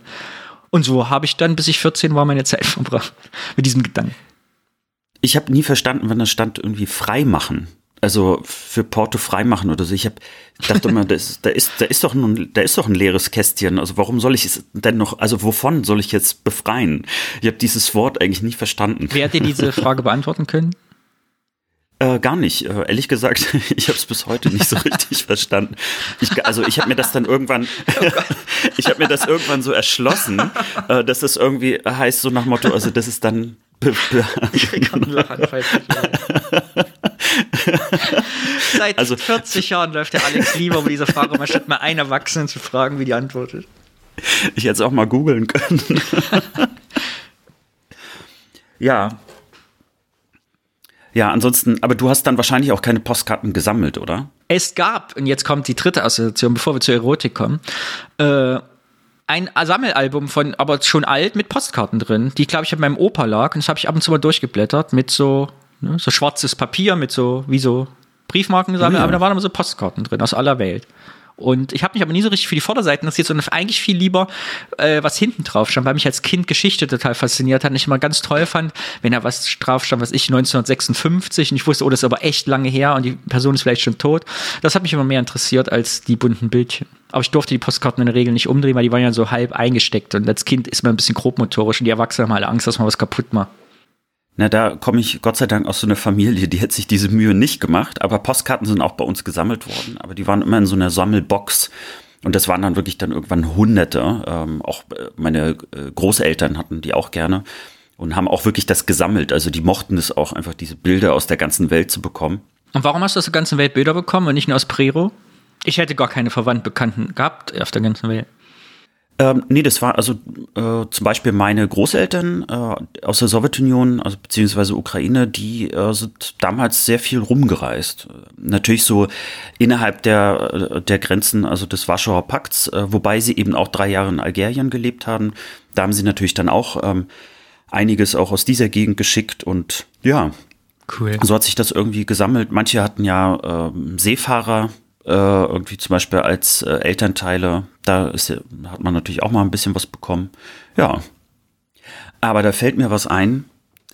Und so habe ich dann, bis ich 14 war, meine Zeit <laughs> verbracht mit diesem Gedanken. Ich habe nie verstanden, wenn das stand irgendwie frei machen also für Porto freimachen oder so. Ich habe dachte immer, <laughs> das, da ist da ist doch ein da ist doch ein leeres Kästchen. Also warum soll ich es denn noch? Also wovon soll ich jetzt befreien? Ich habe dieses Wort eigentlich nie verstanden. Wer hat dir diese <laughs> Frage beantworten können? Äh, gar nicht. Äh, ehrlich gesagt, <laughs> ich habe es bis heute nicht so <laughs> richtig verstanden. Ich, also ich habe mir das dann irgendwann, <laughs> ich habe mir das irgendwann so erschlossen, äh, dass das irgendwie heißt so nach Motto, also das ist dann ich krieg einen Lachanfall. Seit also, 40 Jahren läuft der Alex lieber über diese Frage, man statt mal einen Erwachsenen zu fragen, wie die antwortet. Ich hätte es auch mal googeln können. ja. Ja, ansonsten, aber du hast dann wahrscheinlich auch keine Postkarten gesammelt, oder? Es gab, und jetzt kommt die dritte Assoziation, bevor wir zur Erotik kommen, äh, ein Sammelalbum von, aber schon alt, mit Postkarten drin, die, glaube ich, auf meinem Opa lag. Und das habe ich ab und zu mal durchgeblättert mit so, ne, so schwarzes Papier, mit so, wie so Briefmarken gesammelt, oh ja. aber da waren immer so Postkarten drin aus aller Welt. Und ich habe mich aber nie so richtig für die Vorderseiten interessiert, sondern eigentlich viel lieber, äh, was hinten drauf stand, weil mich als Kind Geschichte total fasziniert hat und ich immer ganz toll fand, wenn da was drauf stand, was ich 1956 und ich wusste, oh, das ist aber echt lange her und die Person ist vielleicht schon tot. Das hat mich immer mehr interessiert als die bunten Bildchen. Aber ich durfte die Postkarten in der Regel nicht umdrehen, weil die waren ja so halb eingesteckt und als Kind ist man ein bisschen grobmotorisch und die Erwachsenen haben alle Angst, dass man was kaputt macht. Na, da komme ich Gott sei Dank aus so einer Familie, die hätte sich diese Mühe nicht gemacht, aber Postkarten sind auch bei uns gesammelt worden, aber die waren immer in so einer Sammelbox. Und das waren dann wirklich dann irgendwann Hunderte. Ähm, auch äh, meine äh, Großeltern hatten die auch gerne und haben auch wirklich das gesammelt. Also die mochten es auch einfach, diese Bilder aus der ganzen Welt zu bekommen. Und warum hast du aus der ganzen Welt Bilder bekommen und nicht nur aus Prero? Ich hätte gar keine Verwandten, Bekannten gehabt auf der ganzen Welt. Ähm, nee, das war also äh, zum Beispiel meine Großeltern äh, aus der Sowjetunion, also beziehungsweise Ukraine, die äh, sind damals sehr viel rumgereist. Natürlich so innerhalb der, äh, der Grenzen, also des Warschauer Pakts, äh, wobei sie eben auch drei Jahre in Algerien gelebt haben. Da haben sie natürlich dann auch ähm, einiges auch aus dieser Gegend geschickt und ja. Cool. So hat sich das irgendwie gesammelt. Manche hatten ja ähm, Seefahrer äh, irgendwie zum Beispiel als äh, Elternteile, da ist, hat man natürlich auch mal ein bisschen was bekommen. Ja. Aber da fällt mir was ein.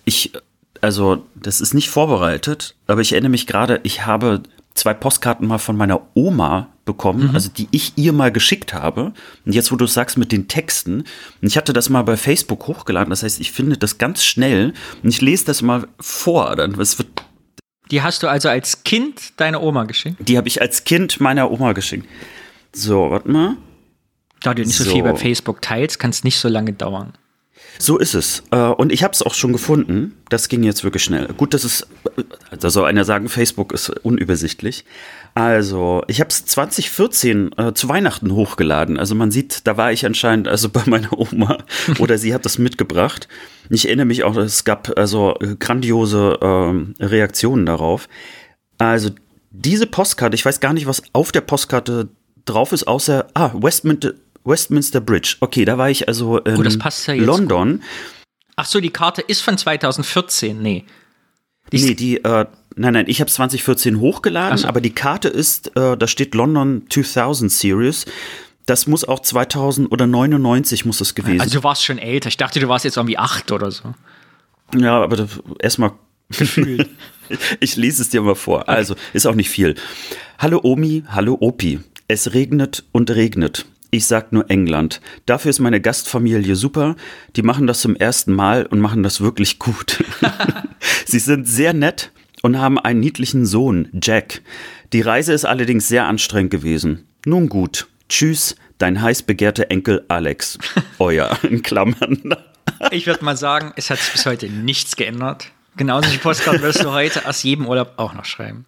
Ich, also, das ist nicht vorbereitet, aber ich erinnere mich gerade, ich habe zwei Postkarten mal von meiner Oma bekommen, mhm. also die ich ihr mal geschickt habe. Und jetzt, wo du sagst mit den Texten, und ich hatte das mal bei Facebook hochgeladen, das heißt, ich finde das ganz schnell und ich lese das mal vor, dann es wird die hast du also als Kind deiner Oma geschenkt? Die habe ich als Kind meiner Oma geschenkt. So, warte mal. Da du nicht so, so viel bei Facebook teilst, kann es nicht so lange dauern. So ist es. Äh, und ich habe es auch schon gefunden. Das ging jetzt wirklich schnell. Gut, das ist, da soll einer sagen, Facebook ist unübersichtlich. Also, ich habe es 2014 äh, zu Weihnachten hochgeladen. Also man sieht, da war ich anscheinend also bei meiner Oma <laughs> oder sie hat das mitgebracht. Ich erinnere mich auch, es gab also grandiose äh, Reaktionen darauf. Also diese Postkarte, ich weiß gar nicht, was auf der Postkarte drauf ist, außer ah Westminster, Westminster Bridge. Okay, da war ich also in oh, ja London. Gut. Ach so, die Karte ist von 2014. Nee. Die nee, die äh, Nein, nein, ich habe 2014 hochgeladen, so. aber die Karte ist, äh, da steht London 2000 Series. Das muss auch 2000 oder 99 muss es gewesen. sein. Also du warst schon älter. Ich dachte, du warst jetzt irgendwie acht oder so. Ja, aber erstmal <laughs> gefühlt. <laughs> ich lese es dir mal vor. Also, ist auch nicht viel. Hallo Omi, hallo Opi. Es regnet und regnet. Ich sag nur England. Dafür ist meine Gastfamilie super. Die machen das zum ersten Mal und machen das wirklich gut. <laughs> Sie sind sehr nett und haben einen niedlichen Sohn, Jack. Die Reise ist allerdings sehr anstrengend gewesen. Nun gut. Tschüss, dein heiß begehrter Enkel Alex. <laughs> Euer, in Klammern. <laughs> ich würde mal sagen, es hat sich bis heute nichts geändert. Genauso die Postkarte wirst du heute aus jedem Urlaub auch noch schreiben.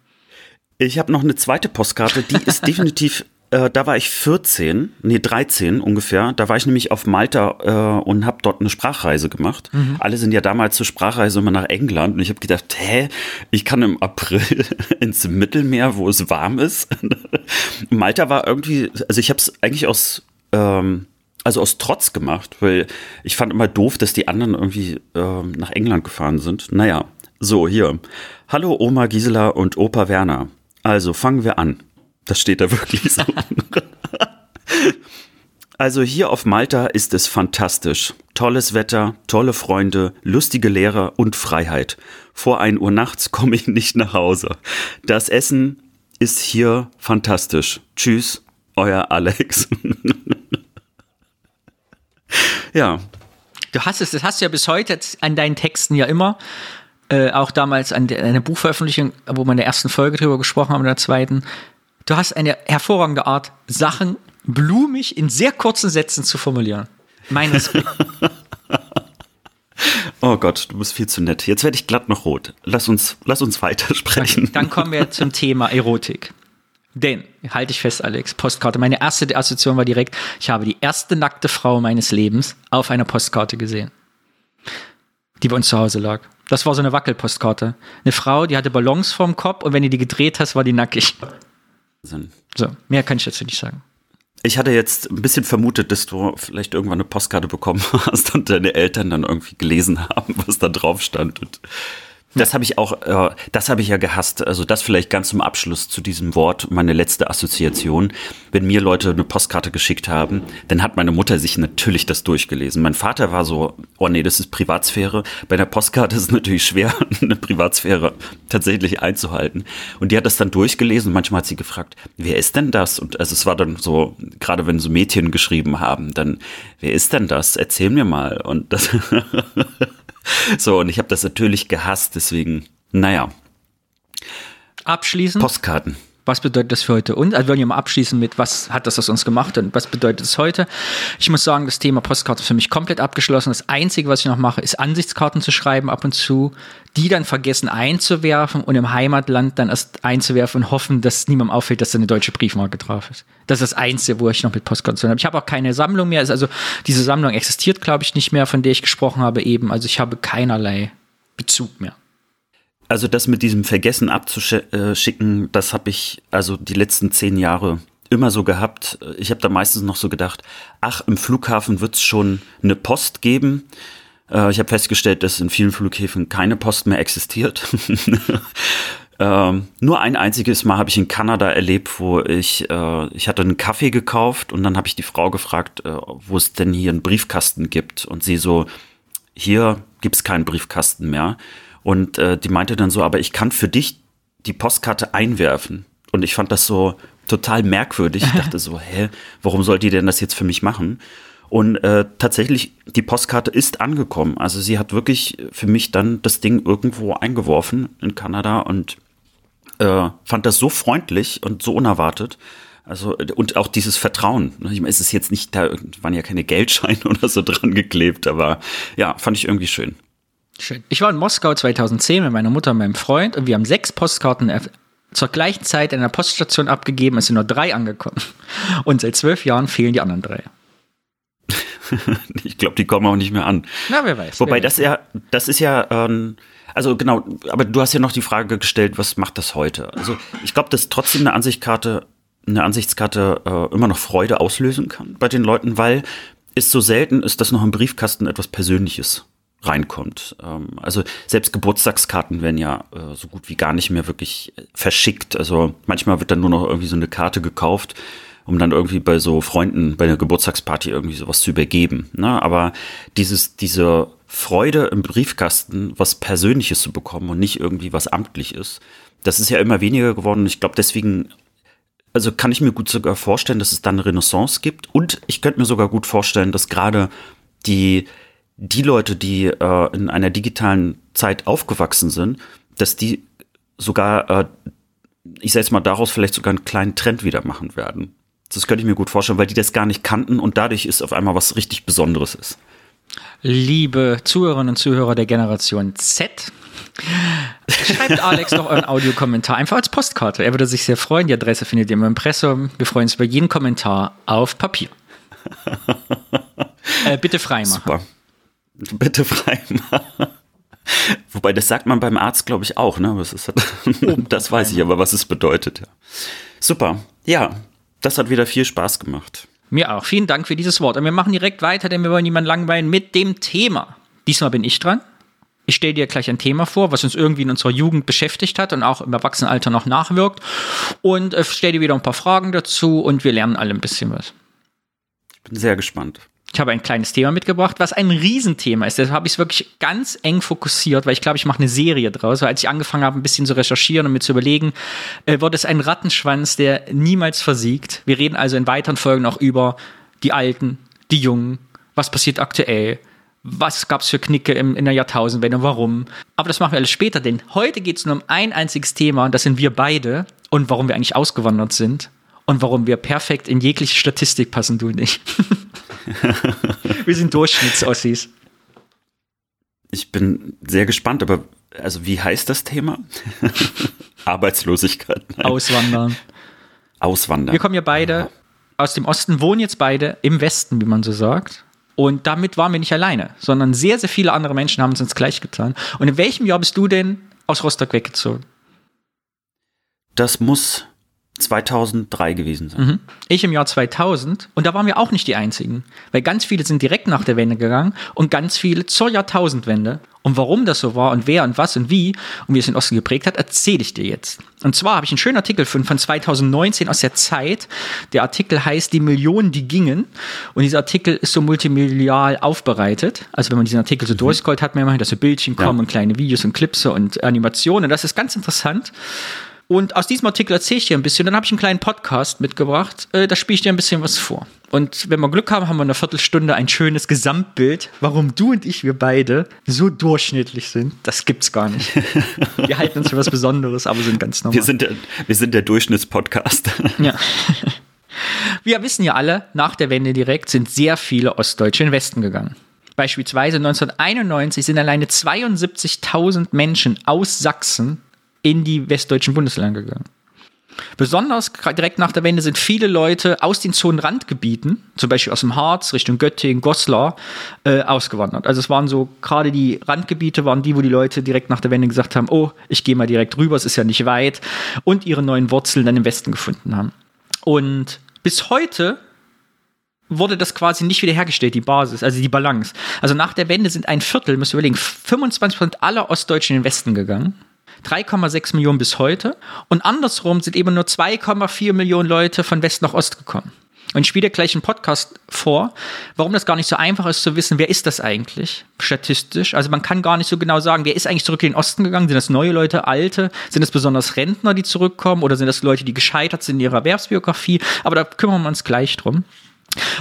Ich habe noch eine zweite Postkarte, die ist <laughs> definitiv äh, da war ich 14, nee 13 ungefähr. Da war ich nämlich auf Malta äh, und habe dort eine Sprachreise gemacht. Mhm. Alle sind ja damals zur Sprachreise immer nach England und ich habe gedacht, hä, ich kann im April <laughs> ins Mittelmeer, wo es warm ist. <laughs> Malta war irgendwie, also ich habe es eigentlich aus ähm, also aus Trotz gemacht, weil ich fand immer doof, dass die anderen irgendwie ähm, nach England gefahren sind. Naja, so hier. Hallo Oma Gisela und Opa Werner. Also fangen wir an. Das steht da wirklich so. <laughs> Also hier auf Malta ist es fantastisch. Tolles Wetter, tolle Freunde, lustige Lehrer und Freiheit. Vor 1 Uhr nachts komme ich nicht nach Hause. Das Essen ist hier fantastisch. Tschüss, euer Alex. <laughs> ja. Du hast es, das hast du ja bis heute an deinen Texten ja immer äh, auch damals an der, einer Buchveröffentlichung, wo wir in der ersten Folge drüber gesprochen haben, in der zweiten. Du hast eine hervorragende Art, Sachen blumig in sehr kurzen Sätzen zu formulieren. Mein Respekt. <laughs> Oh Gott, du bist viel zu nett. Jetzt werde ich glatt noch rot. Lass uns, lass uns weitersprechen. Dann kommen wir zum Thema Erotik. Denn, halte ich fest, Alex, Postkarte. Meine erste Assoziation war direkt, ich habe die erste nackte Frau meines Lebens auf einer Postkarte gesehen. Die bei uns zu Hause lag. Das war so eine Wackelpostkarte. Eine Frau, die hatte Ballons vorm Kopf und wenn du die gedreht hast, war die nackig. So, mehr kann ich dazu nicht sagen. Ich hatte jetzt ein bisschen vermutet, dass du vielleicht irgendwann eine Postkarte bekommen <laughs> hast und deine Eltern dann irgendwie gelesen haben, was da drauf stand. Und das habe ich auch, äh, das habe ich ja gehasst. Also das vielleicht ganz zum Abschluss zu diesem Wort, meine letzte Assoziation. Wenn mir Leute eine Postkarte geschickt haben, dann hat meine Mutter sich natürlich das durchgelesen. Mein Vater war so, oh nee, das ist Privatsphäre. Bei einer Postkarte ist es natürlich schwer, <laughs> eine Privatsphäre tatsächlich einzuhalten. Und die hat das dann durchgelesen und manchmal hat sie gefragt, wer ist denn das? Und also es war dann so, gerade wenn so Mädchen geschrieben haben, dann, wer ist denn das? Erzähl mir mal. Und das <laughs> <laughs> So, und ich habe das natürlich gehasst, deswegen, naja. Abschließend. Postkarten. Was bedeutet das für heute uns? Also wir wollen ja mal abschließen mit, was hat das aus uns gemacht und was bedeutet es heute? Ich muss sagen, das Thema Postkarte ist für mich komplett abgeschlossen. Das Einzige, was ich noch mache, ist Ansichtskarten zu schreiben ab und zu, die dann vergessen einzuwerfen und im Heimatland dann erst einzuwerfen und hoffen, dass niemandem auffällt, dass da eine deutsche Briefmarke drauf ist. Das ist das Einzige, wo ich noch mit Postkarten zu tun habe. Ich habe auch keine Sammlung mehr. Also diese Sammlung existiert, glaube ich, nicht mehr, von der ich gesprochen habe eben. Also ich habe keinerlei Bezug mehr. Also das mit diesem Vergessen abzuschicken, das habe ich also die letzten zehn Jahre immer so gehabt. Ich habe da meistens noch so gedacht, ach, im Flughafen wird es schon eine Post geben. Äh, ich habe festgestellt, dass in vielen Flughäfen keine Post mehr existiert. <laughs> Ähm, nur ein einziges Mal habe ich in Kanada erlebt, wo ich, äh, ich hatte einen Kaffee gekauft und dann habe ich die Frau gefragt, äh, wo es denn hier einen Briefkasten gibt. Und sie so, hier gibt es keinen Briefkasten mehr. Und äh, die meinte dann so, aber ich kann für dich die Postkarte einwerfen. Und ich fand das so total merkwürdig. Ich dachte so, <laughs> hä, warum soll die denn das jetzt für mich machen? Und äh, tatsächlich, die Postkarte ist angekommen. Also sie hat wirklich für mich dann das Ding irgendwo eingeworfen in Kanada und äh, fand das so freundlich und so unerwartet. Also, und auch dieses Vertrauen. Ich meine, es ist jetzt nicht, da waren ja keine Geldscheine <laughs> oder so dran geklebt, aber ja, fand ich irgendwie schön. Schön. Ich war in Moskau 2010 mit meiner Mutter und meinem Freund und wir haben sechs Postkarten zur gleichen Zeit in der Poststation abgegeben. Es sind nur drei angekommen. Und seit zwölf Jahren fehlen die anderen drei. <laughs> ich glaube, die kommen auch nicht mehr an. Na, wer weiß. Wobei wer das ja, das ist ja, ähm, also genau, aber du hast ja noch die Frage gestellt, was macht das heute? Also ich glaube, dass trotzdem eine Ansichtskarte, eine Ansichtskarte äh, immer noch Freude auslösen kann bei den Leuten, weil es so selten ist, dass noch im Briefkasten etwas Persönliches reinkommt. Ähm, also selbst Geburtstagskarten werden ja äh, so gut wie gar nicht mehr wirklich verschickt. Also manchmal wird dann nur noch irgendwie so eine Karte gekauft, um dann irgendwie bei so Freunden bei einer Geburtstagsparty irgendwie sowas zu übergeben. Ne? Aber dieses, diese Freude im Briefkasten, was Persönliches zu bekommen und nicht irgendwie was amtlich ist, das ist ja immer weniger geworden. Ich glaube, deswegen also kann ich mir gut sogar vorstellen, dass es dann eine Renaissance gibt. Und ich könnte mir sogar gut vorstellen, dass gerade die die Leute, die äh, in einer digitalen Zeit aufgewachsen sind, dass die sogar, äh, ich sage jetzt mal, daraus vielleicht sogar einen kleinen Trend wieder machen werden. Das könnte ich mir gut vorstellen, weil die das gar nicht kannten und dadurch ist auf einmal was richtig Besonderes ist. Liebe Zuhörerinnen und Zuhörer der Generation Z, schreibt Alex doch euren Audiokommentar einfach als Postkarte. Er würde sich sehr freuen. Die Adresse findet ihr im Impressum. Wir freuen uns über jeden Kommentar auf Papier. <laughs> äh, bitte freimachen. Super. <laughs> Bitte frei machen. Wobei, das sagt man beim Arzt, glaube ich, auch, ne? Das, ist, <laughs> das weiß ich aber, was es bedeutet, ja. Super. Ja, das hat wieder viel Spaß gemacht. Mir auch. Vielen Dank für dieses Wort. Und wir machen direkt weiter, denn wir wollen niemanden langweilen mit dem Thema. Diesmal bin ich dran. Ich stelle dir gleich ein Thema vor, was uns irgendwie in unserer Jugend beschäftigt hat und auch im Erwachsenenalter noch nachwirkt. Und äh, stelle dir wieder ein paar Fragen dazu und wir lernen alle ein bisschen was. Ich bin sehr gespannt. Ich habe ein kleines Thema mitgebracht, was ein Riesenthema ist. Deshalb habe ich es wirklich ganz eng fokussiert, weil ich glaube, ich mache eine Serie draus. Weil als ich angefangen habe, ein bisschen zu recherchieren und mir zu überlegen, äh, wird es ein Rattenschwanz, der niemals versiegt. Wir reden also in weiteren Folgen auch über die Alten, die Jungen, was passiert aktuell, was gab es für Knicke im, in der Jahrtausendwende, warum. Aber das machen wir alles später, denn heute geht es nur um ein einziges Thema, das sind wir beide und warum wir eigentlich ausgewandert sind und warum wir perfekt in jegliche Statistik passen, du und ich. <laughs> wir sind Durchschnittsossis. Ich bin sehr gespannt, aber also wie heißt das Thema? <laughs> Arbeitslosigkeit. Nein. Auswandern. Auswandern. Wir kommen ja beide aus dem Osten, wohnen jetzt beide im Westen, wie man so sagt. Und damit waren wir nicht alleine, sondern sehr, sehr viele andere Menschen haben es uns gleich getan. Und in welchem Jahr bist du denn aus Rostock weggezogen? Das muss 2003 gewesen sein. Mhm. Ich im Jahr 2000 und da waren wir auch nicht die Einzigen, weil ganz viele sind direkt nach der Wende gegangen und ganz viele zur Jahrtausendwende. Und warum das so war und wer und was und wie und wie es den Osten geprägt hat, erzähle ich dir jetzt. Und zwar habe ich einen schönen Artikel von, von 2019 aus der Zeit. Der Artikel heißt Die Millionen, die gingen. Und dieser Artikel ist so multimedial aufbereitet. Also wenn man diesen Artikel so mhm. durchscrollt, hat man immer, dass so Bildchen kommen ja. und kleine Videos und Clips und Animationen. Das ist ganz interessant. Und aus diesem Artikel erzähle ich dir ein bisschen. Dann habe ich einen kleinen Podcast mitgebracht. Äh, da spiele ich dir ein bisschen was vor. Und wenn wir Glück haben, haben wir in einer Viertelstunde ein schönes Gesamtbild, warum du und ich, wir beide, so durchschnittlich sind. Das gibt's gar nicht. <laughs> wir halten uns für was Besonderes, aber sind ganz normal. Wir sind der, wir sind der Durchschnittspodcast. <laughs> ja. Wir wissen ja alle, nach der Wende direkt sind sehr viele Ostdeutsche in den Westen gegangen. Beispielsweise 1991 sind alleine 72.000 Menschen aus Sachsen in die westdeutschen Bundesländer gegangen. Besonders direkt nach der Wende sind viele Leute aus den Zonenrandgebieten, zum Beispiel aus dem Harz Richtung Göttingen, Goslar, äh, ausgewandert. Also es waren so, gerade die Randgebiete waren die, wo die Leute direkt nach der Wende gesagt haben, oh, ich gehe mal direkt rüber, es ist ja nicht weit, und ihre neuen Wurzeln dann im Westen gefunden haben. Und bis heute wurde das quasi nicht wiederhergestellt, die Basis, also die Balance. Also nach der Wende sind ein Viertel, müsst ihr überlegen, 25% aller Ostdeutschen in den Westen gegangen. 3,6 Millionen bis heute. Und andersrum sind eben nur 2,4 Millionen Leute von West nach Ost gekommen. Und ich spiele gleich einen Podcast vor, warum das gar nicht so einfach ist zu wissen, wer ist das eigentlich statistisch. Also man kann gar nicht so genau sagen, wer ist eigentlich zurück in den Osten gegangen. Sind das neue Leute, alte? Sind das besonders Rentner, die zurückkommen? Oder sind das Leute, die gescheitert sind in ihrer Erwerbsbiografie? Aber da kümmern wir uns gleich drum.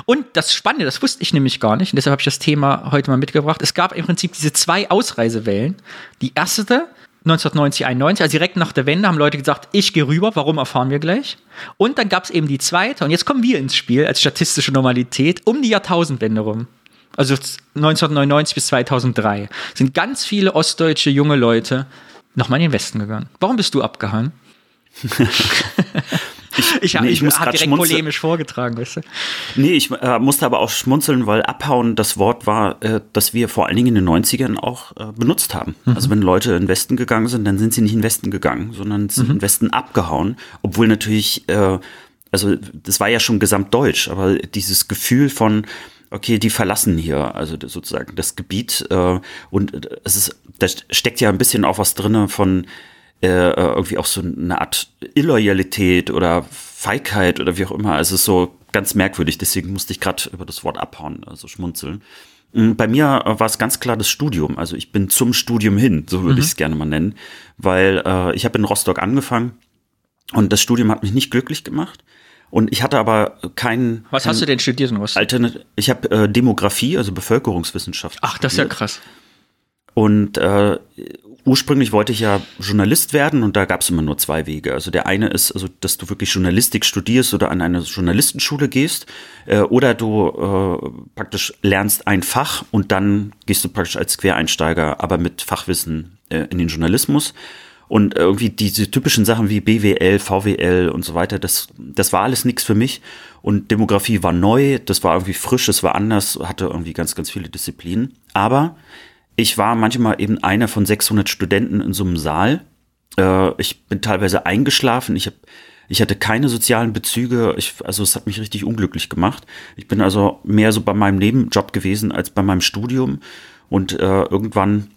Und das Spannende, das wusste ich nämlich gar nicht, und deshalb habe ich das Thema heute mal mitgebracht. Es gab im Prinzip diese zwei Ausreisewellen. Die erste 1990, 91, also direkt nach der Wende, haben Leute gesagt, ich gehe rüber, warum erfahren wir gleich. Und dann gab es eben die zweite, und jetzt kommen wir ins Spiel als statistische Normalität, um die Jahrtausendwende rum. Also 1999 bis 2003 sind ganz viele ostdeutsche junge Leute nochmal in den Westen gegangen. Warum bist du abgehauen? <laughs> Ich, ich, nee, ich, ich direkt schmunzeln. polemisch vorgetragen, weißt du? Nee, ich äh, musste aber auch schmunzeln, weil abhauen das Wort war, äh, das wir vor allen Dingen in den 90ern auch äh, benutzt haben. Mhm. Also wenn Leute in den Westen gegangen sind, dann sind sie nicht in den Westen gegangen, sondern sind mhm. in den Westen abgehauen. Obwohl natürlich, äh, also das war ja schon gesamtdeutsch, aber dieses Gefühl von, okay, die verlassen hier, also sozusagen das Gebiet äh, und es ist, da steckt ja ein bisschen auch was drinne von äh, irgendwie auch so eine Art Illoyalität oder Feigheit oder wie auch immer. Also so ganz merkwürdig. Deswegen musste ich gerade über das Wort abhauen, also schmunzeln. Mm, bei mir war es ganz klar das Studium. Also ich bin zum Studium hin, so würde mhm. ich es gerne mal nennen, weil äh, ich habe in Rostock angefangen und das Studium hat mich nicht glücklich gemacht. Und ich hatte aber keinen. Was hast du denn studiert in Rostock? Alternat ich habe äh, Demografie, also Bevölkerungswissenschaft. Ach, das ist ja krass. Und äh, ursprünglich wollte ich ja Journalist werden und da gab es immer nur zwei Wege. Also der eine ist, also dass du wirklich Journalistik studierst oder an eine Journalistenschule gehst, äh, oder du äh, praktisch lernst ein Fach und dann gehst du praktisch als Quereinsteiger, aber mit Fachwissen äh, in den Journalismus. Und irgendwie diese typischen Sachen wie BWL, VWL und so weiter, das, das war alles nichts für mich. Und Demografie war neu, das war irgendwie frisch, es war anders, hatte irgendwie ganz, ganz viele Disziplinen. Aber ich war manchmal eben einer von 600 Studenten in so einem Saal. Äh, ich bin teilweise eingeschlafen. Ich, hab, ich hatte keine sozialen Bezüge. Ich, also es hat mich richtig unglücklich gemacht. Ich bin also mehr so bei meinem Nebenjob gewesen als bei meinem Studium. Und äh, irgendwann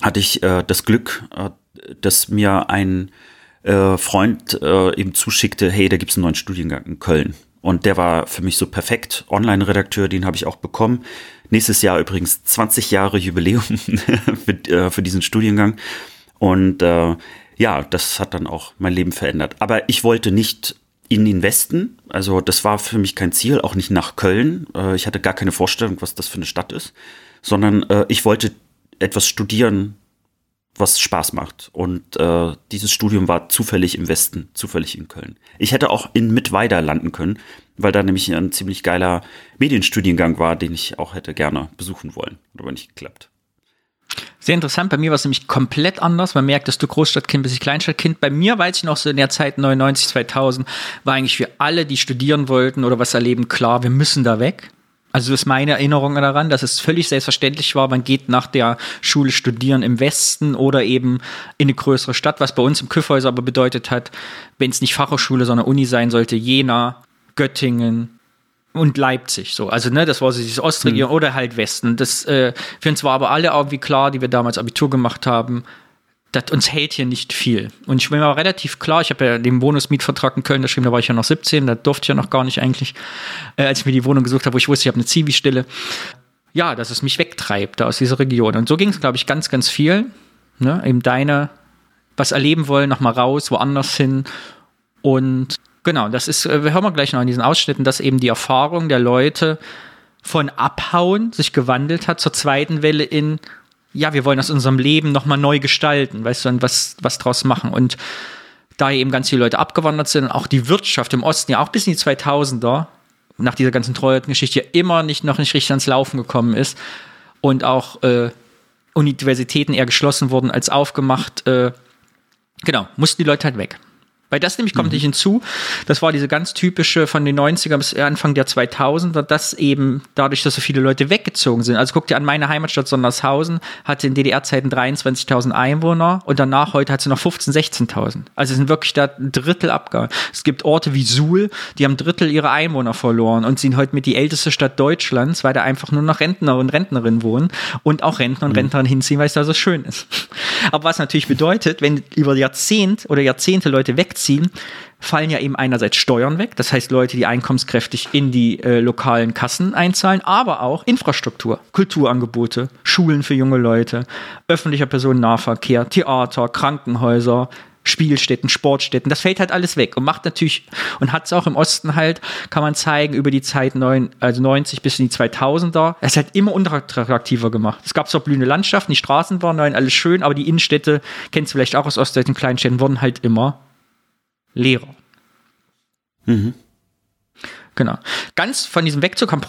hatte ich äh, das Glück, äh, dass mir ein äh, Freund äh, eben zuschickte, hey, da gibt's einen neuen Studiengang in Köln. Und der war für mich so perfekt. Online-Redakteur, den habe ich auch bekommen. Nächstes Jahr übrigens 20 Jahre Jubiläum <laughs> für, äh, für, diesen Studiengang. Und äh, ja, das hat dann auch mein Leben verändert. Aber ich wollte nicht in den Westen. Also das war für mich kein Ziel, auch nicht nach Köln. Äh, ich hatte gar keine Vorstellung, was das für eine Stadt ist sondern äh, ich wollte etwas studieren, was Spaß macht. Und äh, dieses Studium war zufällig im Westen, zufällig in Köln. Ich hätte auch in Mittweida landen können, weil da nämlich ein ziemlich geiler Medienstudiengang war, den ich auch hätte gerne besuchen wollen, aber nicht geklappt. Sehr interessant. Bei mir war es nämlich komplett anders. Man merkt, dass du Großstadtkind bist, ich Kleinstadtkind. Bei mir weiß ich noch so in der Zeit 99, 2000 war eigentlich für alle, die studieren wollten oder was erleben, klar, wir müssen da weg. Also das ist meine Erinnerung daran, dass es völlig selbstverständlich war, man geht nach der Schule studieren im Westen oder eben in eine größere Stadt, was bei uns im Küffhäuser aber bedeutet hat, wenn es nicht Fachhochschule, sondern Uni sein sollte, Jena, Göttingen und Leipzig. So, also ne, das war so dieses Ostregion mhm. oder halt Westen. Das äh, für uns war aber alle irgendwie klar, die wir damals Abitur gemacht haben, das uns hält hier nicht viel. Und ich bin mir relativ klar, ich habe ja den Wohnungsmietvertrag in Köln geschrieben, da war ich ja noch 17, da durfte ich ja noch gar nicht eigentlich, äh, als ich mir die Wohnung gesucht habe, wo ich wusste, ich habe eine Zivi-Stelle. Ja, dass es mich wegtreibt aus dieser Region. Und so ging es, glaube ich, ganz, ganz viel. Ne? Eben deine, was erleben wollen, nochmal raus, woanders hin. Und genau, das ist, äh, wir hören mal gleich noch in diesen Ausschnitten, dass eben die Erfahrung der Leute von Abhauen sich gewandelt hat zur zweiten Welle in ja, wir wollen aus unserem Leben nochmal neu gestalten, weißt du, und was, was draus machen. Und da eben ganz viele Leute abgewandert sind, auch die Wirtschaft im Osten ja auch bis in die 2000er, nach dieser ganzen Treuhandgeschichte ja immer nicht, noch nicht richtig ans Laufen gekommen ist und auch äh, Universitäten eher geschlossen wurden als aufgemacht, äh, genau, mussten die Leute halt weg. Weil das nämlich kommt mhm. nicht hinzu. Das war diese ganz typische von den 90er bis Anfang der 2000er, dass eben dadurch, dass so viele Leute weggezogen sind. Also guck dir an, meine Heimatstadt Sondershausen hatte in DDR-Zeiten 23.000 Einwohner und danach heute hat sie noch 15.000, 16.000. Also sind wirklich da ein Drittel abgegangen. Es gibt Orte wie Suhl, die haben ein Drittel ihrer Einwohner verloren und sind heute mit die älteste Stadt Deutschlands, weil da einfach nur noch Rentner und Rentnerinnen wohnen und auch Rentner und mhm. Rentnerinnen hinziehen, weil es da so schön ist. Aber was natürlich bedeutet, wenn über Jahrzehnt oder Jahrzehnte Leute wegziehen, ziehen, fallen ja eben einerseits Steuern weg, das heißt Leute, die einkommenskräftig in die äh, lokalen Kassen einzahlen, aber auch Infrastruktur, Kulturangebote, Schulen für junge Leute, öffentlicher Personennahverkehr, Theater, Krankenhäuser, Spielstätten, Sportstätten, das fällt halt alles weg und macht natürlich und hat es auch im Osten halt, kann man zeigen, über die Zeit neun, also 90 bis in die 2000er, es halt immer unattraktiver gemacht. Es gab zwar blühende Landschaften, die Straßen waren nein, alles schön, aber die Innenstädte, kennst du vielleicht auch aus ostdeutschen Kleinstädten, wurden halt immer Lehrer. Mhm. Genau. Ganz von diesem Wegzug haben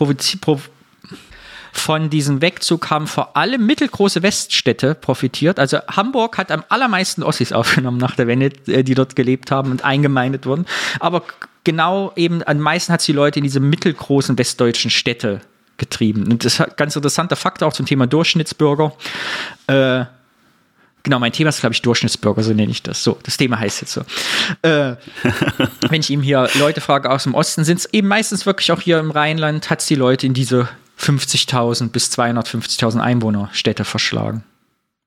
von diesem Wegzug haben vor allem mittelgroße Weststädte profitiert. Also Hamburg hat am allermeisten Ossis aufgenommen nach der Wende, äh, die dort gelebt haben und eingemeindet wurden. Aber genau eben am meisten hat es die Leute in diese mittelgroßen westdeutschen Städte getrieben. Und das ist ein ganz interessanter Fakt auch zum Thema Durchschnittsbürger. Äh, Genau, mein Thema ist, glaube ich, Durchschnittsbürger, so nenne ich das. So, das Thema heißt jetzt so. Äh, <laughs> wenn ich ihm hier Leute frage aus dem Osten, sind es eben meistens wirklich auch hier im Rheinland, hat es die Leute in diese 50.000 bis 250.000 Einwohnerstädte verschlagen.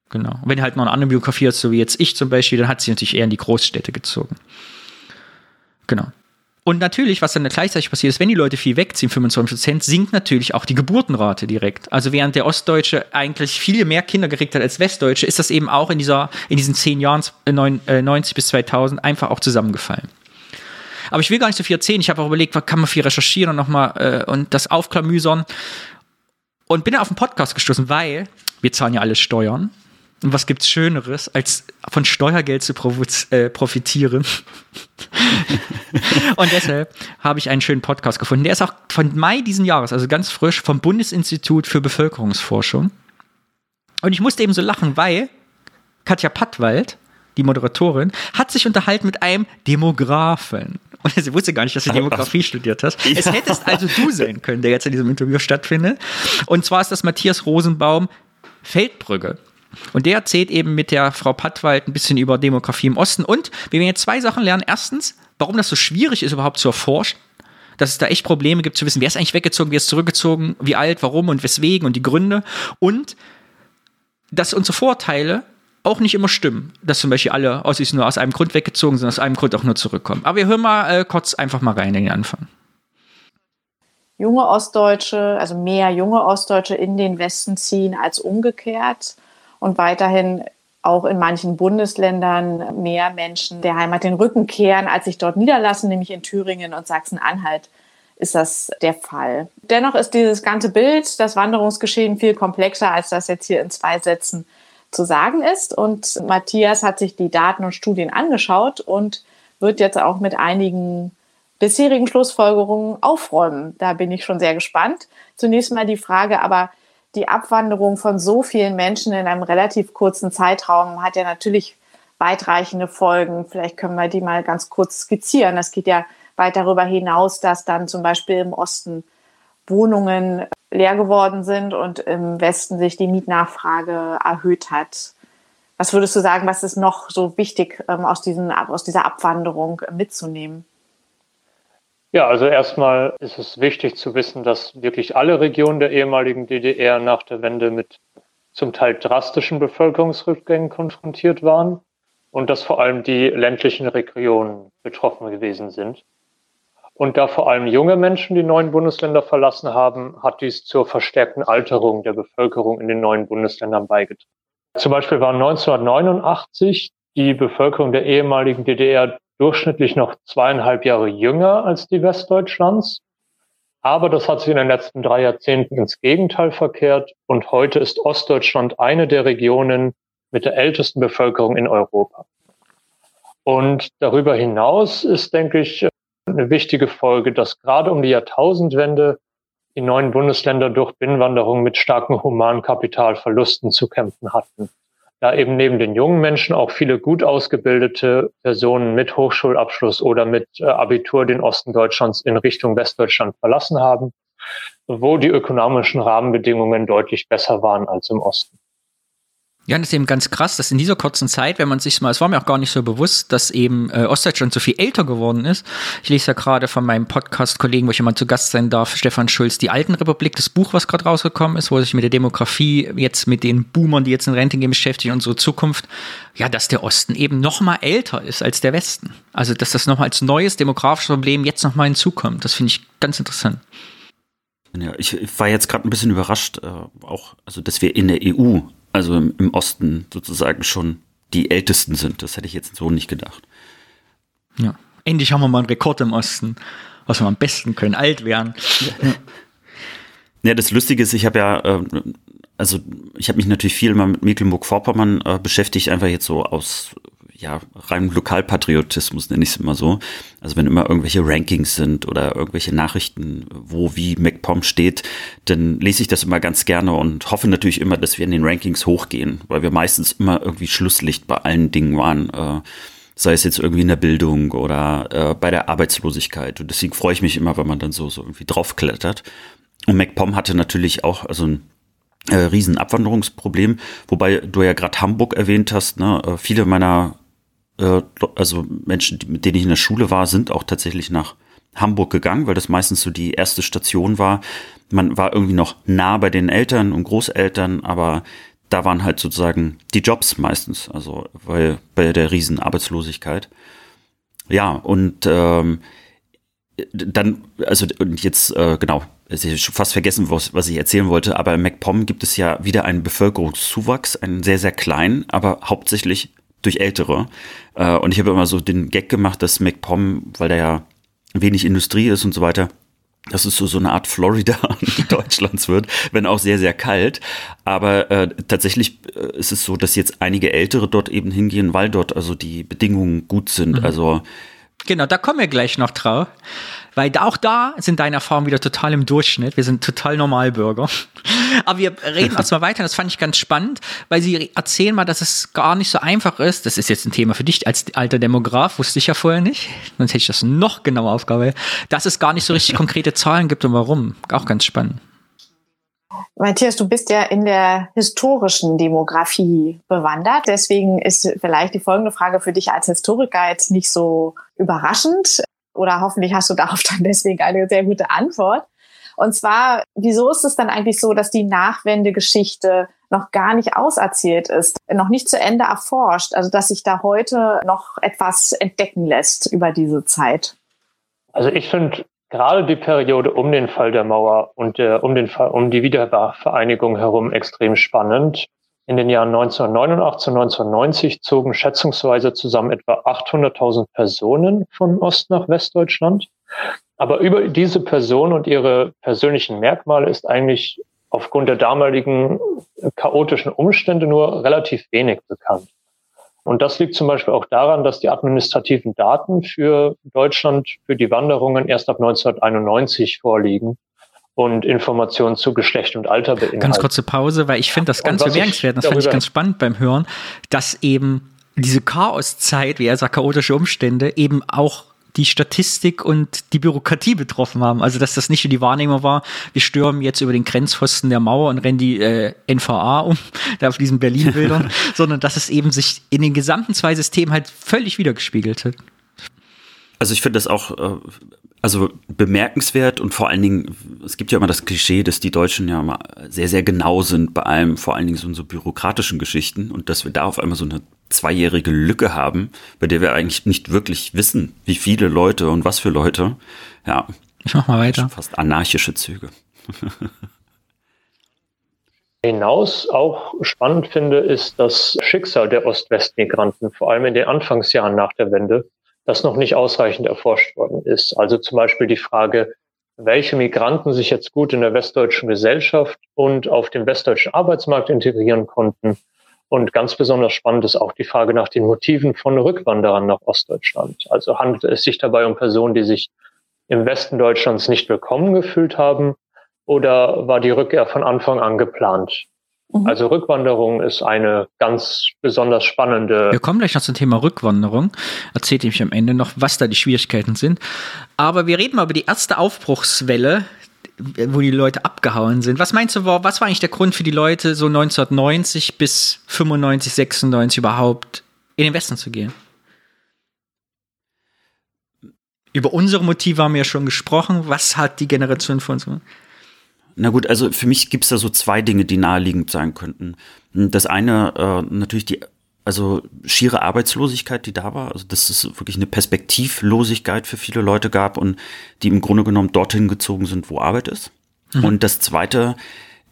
Genau. Und wenn halt noch eine andere Biografie hat, so wie jetzt ich zum Beispiel, dann hat sie natürlich eher in die Großstädte gezogen. Genau. Und natürlich, was dann gleichzeitig passiert ist, wenn die Leute viel wegziehen, 25 Prozent, sinkt natürlich auch die Geburtenrate direkt. Also während der Ostdeutsche eigentlich viel mehr Kinder gekriegt hat als Westdeutsche, ist das eben auch in, dieser, in diesen zehn Jahren, 90 äh, bis 2000, einfach auch zusammengefallen. Aber ich will gar nicht so viel erzählen. Ich habe auch überlegt, was kann man viel recherchieren und nochmal äh, und das aufklamüsern. Und bin auf den Podcast gestoßen, weil wir zahlen ja alles Steuern. Und was gibt's Schöneres, als von Steuergeld zu äh, profitieren? <laughs> und deshalb habe ich einen schönen Podcast gefunden. Der ist auch von Mai diesen Jahres, also ganz frisch, vom Bundesinstitut für Bevölkerungsforschung. Und ich musste eben so lachen, weil Katja Pattwald, die Moderatorin, hat sich unterhalten mit einem Demografen. Und sie wusste gar nicht, dass du Demografie studiert hast. Ja. Es hättest also du sein können, der jetzt in diesem Interview stattfindet. Und zwar ist das Matthias Rosenbaum Feldbrügge. Und der erzählt eben mit der Frau Pattwald ein bisschen über Demografie im Osten. Und wir werden jetzt zwei Sachen lernen. Erstens, warum das so schwierig ist, überhaupt zu erforschen. Dass es da echt Probleme gibt zu wissen, wer ist eigentlich weggezogen, wer ist zurückgezogen, wie alt, warum und weswegen und die Gründe. Und dass unsere Vorteile auch nicht immer stimmen. Dass zum Beispiel alle Ossis nur aus einem Grund weggezogen sind, aus einem Grund auch nur zurückkommen. Aber wir hören mal äh, kurz einfach mal rein in den Anfang. Junge Ostdeutsche, also mehr junge Ostdeutsche in den Westen ziehen als umgekehrt und weiterhin auch in manchen Bundesländern mehr Menschen der Heimat den Rücken kehren, als sich dort niederlassen, nämlich in Thüringen und Sachsen-Anhalt ist das der Fall. Dennoch ist dieses ganze Bild, das Wanderungsgeschehen viel komplexer, als das jetzt hier in zwei Sätzen zu sagen ist. Und Matthias hat sich die Daten und Studien angeschaut und wird jetzt auch mit einigen bisherigen Schlussfolgerungen aufräumen. Da bin ich schon sehr gespannt. Zunächst mal die Frage, aber die Abwanderung von so vielen Menschen in einem relativ kurzen Zeitraum hat ja natürlich weitreichende Folgen. Vielleicht können wir die mal ganz kurz skizzieren. Das geht ja weit darüber hinaus, dass dann zum Beispiel im Osten Wohnungen leer geworden sind und im Westen sich die Mietnachfrage erhöht hat. Was würdest du sagen, was ist noch so wichtig ähm, aus, diesen, aus dieser Abwanderung mitzunehmen? Ja, also erstmal ist es wichtig zu wissen, dass wirklich alle Regionen der ehemaligen DDR nach der Wende mit zum Teil drastischen Bevölkerungsrückgängen konfrontiert waren und dass vor allem die ländlichen Regionen betroffen gewesen sind. Und da vor allem junge Menschen die neuen Bundesländer verlassen haben, hat dies zur verstärkten Alterung der Bevölkerung in den neuen Bundesländern beigetragen. Zum Beispiel war 1989 die Bevölkerung der ehemaligen DDR durchschnittlich noch zweieinhalb Jahre jünger als die Westdeutschlands. Aber das hat sich in den letzten drei Jahrzehnten ins Gegenteil verkehrt und heute ist Ostdeutschland eine der Regionen mit der ältesten Bevölkerung in Europa. Und darüber hinaus ist, denke ich, eine wichtige Folge, dass gerade um die Jahrtausendwende die neuen Bundesländer durch Binnenwanderung mit starken Humankapitalverlusten zu kämpfen hatten. Da eben neben den jungen Menschen auch viele gut ausgebildete Personen mit Hochschulabschluss oder mit äh, Abitur den Osten Deutschlands in Richtung Westdeutschland verlassen haben, wo die ökonomischen Rahmenbedingungen deutlich besser waren als im Osten. Ja, das ist eben ganz krass, dass in dieser kurzen Zeit, wenn man sich mal, es war mir auch gar nicht so bewusst, dass eben äh, Ostdeutschland so viel älter geworden ist. Ich lese ja gerade von meinem Podcast-Kollegen, wo ich immer zu Gast sein darf, Stefan Schulz, die Alten Republik, das Buch, was gerade rausgekommen ist, wo sich mit der Demografie jetzt mit den Boomern, die jetzt in Rente gehen, beschäftigt, unsere Zukunft, ja, dass der Osten eben noch mal älter ist als der Westen. Also, dass das noch als neues demografisches Problem jetzt noch mal hinzukommt. Das finde ich ganz interessant. Ja, ich war jetzt gerade ein bisschen überrascht, äh, auch, also dass wir in der EU also im, im Osten sozusagen schon die Ältesten sind. Das hätte ich jetzt so nicht gedacht. Ja, endlich haben wir mal einen Rekord im Osten, was wir am besten können, alt werden. Ja, ja das Lustige ist, ich habe ja, äh, also ich habe mich natürlich viel mal mit Mecklenburg-Vorpommern äh, beschäftigt, einfach jetzt so aus ja, rein Lokalpatriotismus nenne ich es immer so. Also wenn immer irgendwelche Rankings sind oder irgendwelche Nachrichten, wo wie MacPom steht, dann lese ich das immer ganz gerne und hoffe natürlich immer, dass wir in den Rankings hochgehen, weil wir meistens immer irgendwie Schlusslicht bei allen Dingen waren. Äh, sei es jetzt irgendwie in der Bildung oder äh, bei der Arbeitslosigkeit. Und deswegen freue ich mich immer, wenn man dann so, so irgendwie draufklettert. Und MacPom hatte natürlich auch, also ein äh, riesen Abwanderungsproblem, wobei du ja gerade Hamburg erwähnt hast. Ne? Äh, viele meiner äh, also Menschen, mit denen ich in der Schule war, sind auch tatsächlich nach Hamburg gegangen, weil das meistens so die erste Station war. Man war irgendwie noch nah bei den Eltern und Großeltern, aber da waren halt sozusagen die Jobs meistens, also weil bei der riesen Arbeitslosigkeit. Ja, und ähm, dann, also und jetzt, äh, genau, ich fast vergessen, was, was ich erzählen wollte, aber in MacPom gibt es ja wieder einen Bevölkerungszuwachs, einen sehr, sehr kleinen, aber hauptsächlich durch Ältere. Äh, und ich habe immer so den Gag gemacht, dass MacPom, weil da ja wenig Industrie ist und so weiter, dass es so, so eine Art Florida <laughs> Deutschlands wird, wenn auch sehr, sehr kalt. Aber äh, tatsächlich äh, ist es so, dass jetzt einige Ältere dort eben hingehen, weil dort also die Bedingungen gut sind. Mhm. Also Genau, da kommen wir gleich noch drauf. Weil auch da sind deine Erfahrungen wieder total im Durchschnitt. Wir sind total Normalbürger. Aber wir reden erstmal weiter. Das fand ich ganz spannend, weil sie erzählen mal, dass es gar nicht so einfach ist. Das ist jetzt ein Thema für dich als alter Demograf, wusste ich ja vorher nicht. Sonst hätte ich das noch genauer aufgabe. Dass es gar nicht so richtig konkrete Zahlen gibt und warum. Auch ganz spannend. Matthias, du bist ja in der historischen Demografie bewandert. Deswegen ist vielleicht die folgende Frage für dich als Historiker jetzt nicht so überraschend. Oder hoffentlich hast du darauf dann deswegen eine sehr gute Antwort. Und zwar, wieso ist es dann eigentlich so, dass die Nachwendegeschichte noch gar nicht auserzählt ist, noch nicht zu Ende erforscht, also dass sich da heute noch etwas entdecken lässt über diese Zeit? Also ich finde gerade die Periode um den Fall der Mauer und der, um, den, um die Wiedervereinigung herum extrem spannend. In den Jahren 1989 und 1990 zogen schätzungsweise zusammen etwa 800.000 Personen von Ost nach Westdeutschland. Aber über diese Person und ihre persönlichen Merkmale ist eigentlich aufgrund der damaligen chaotischen Umstände nur relativ wenig bekannt. Und das liegt zum Beispiel auch daran, dass die administrativen Daten für Deutschland für die Wanderungen erst ab 1991 vorliegen und Informationen zu Geschlecht und Alter beinhalten. Ganz kurze Pause, weil ich finde das ganz bemerkenswert, das fand ich ganz spannend beim Hören, dass eben diese Chaoszeit, wie er sagt, chaotische Umstände, eben auch die Statistik und die Bürokratie betroffen haben. Also dass das nicht nur die Wahrnehmung war, wir stürmen jetzt über den Grenzpfosten der Mauer und rennen die äh, NVA um, <laughs> da auf diesen Berlin-Bildern, <laughs> sondern dass es eben sich in den gesamten zwei Systemen halt völlig wiedergespiegelt hat. Also ich finde das auch äh, also bemerkenswert und vor allen Dingen, es gibt ja immer das Klischee, dass die Deutschen ja immer sehr, sehr genau sind bei allem, vor allen Dingen so in so bürokratischen Geschichten und dass wir da auf einmal so eine zweijährige Lücke haben, bei der wir eigentlich nicht wirklich wissen, wie viele Leute und was für Leute. Ja. Ich mach mal weiter. Fast anarchische Züge. <laughs> Hinaus auch spannend finde, ist das Schicksal der Ost-West-Migranten, vor allem in den Anfangsjahren nach der Wende das noch nicht ausreichend erforscht worden ist. Also zum Beispiel die Frage, welche Migranten sich jetzt gut in der westdeutschen Gesellschaft und auf dem westdeutschen Arbeitsmarkt integrieren konnten. Und ganz besonders spannend ist auch die Frage nach den Motiven von Rückwanderern nach Ostdeutschland. Also handelt es sich dabei um Personen, die sich im Westen Deutschlands nicht willkommen gefühlt haben oder war die Rückkehr von Anfang an geplant? Mhm. Also Rückwanderung ist eine ganz besonders spannende. Wir kommen gleich noch zum Thema Rückwanderung. Erzählt ich am Ende noch, was da die Schwierigkeiten sind. Aber wir reden mal über die erste Aufbruchswelle, wo die Leute abgehauen sind. Was meinst du, was war eigentlich der Grund für die Leute, so 1990 bis 95, 96 überhaupt in den Westen zu gehen? Über unsere Motive haben wir ja schon gesprochen. Was hat die Generation von uns gemacht? Na gut, also für mich gibt's da so zwei Dinge, die naheliegend sein könnten. Das eine, äh, natürlich die, also schiere Arbeitslosigkeit, die da war, also dass es wirklich eine Perspektivlosigkeit für viele Leute gab und die im Grunde genommen dorthin gezogen sind, wo Arbeit ist. Mhm. Und das zweite,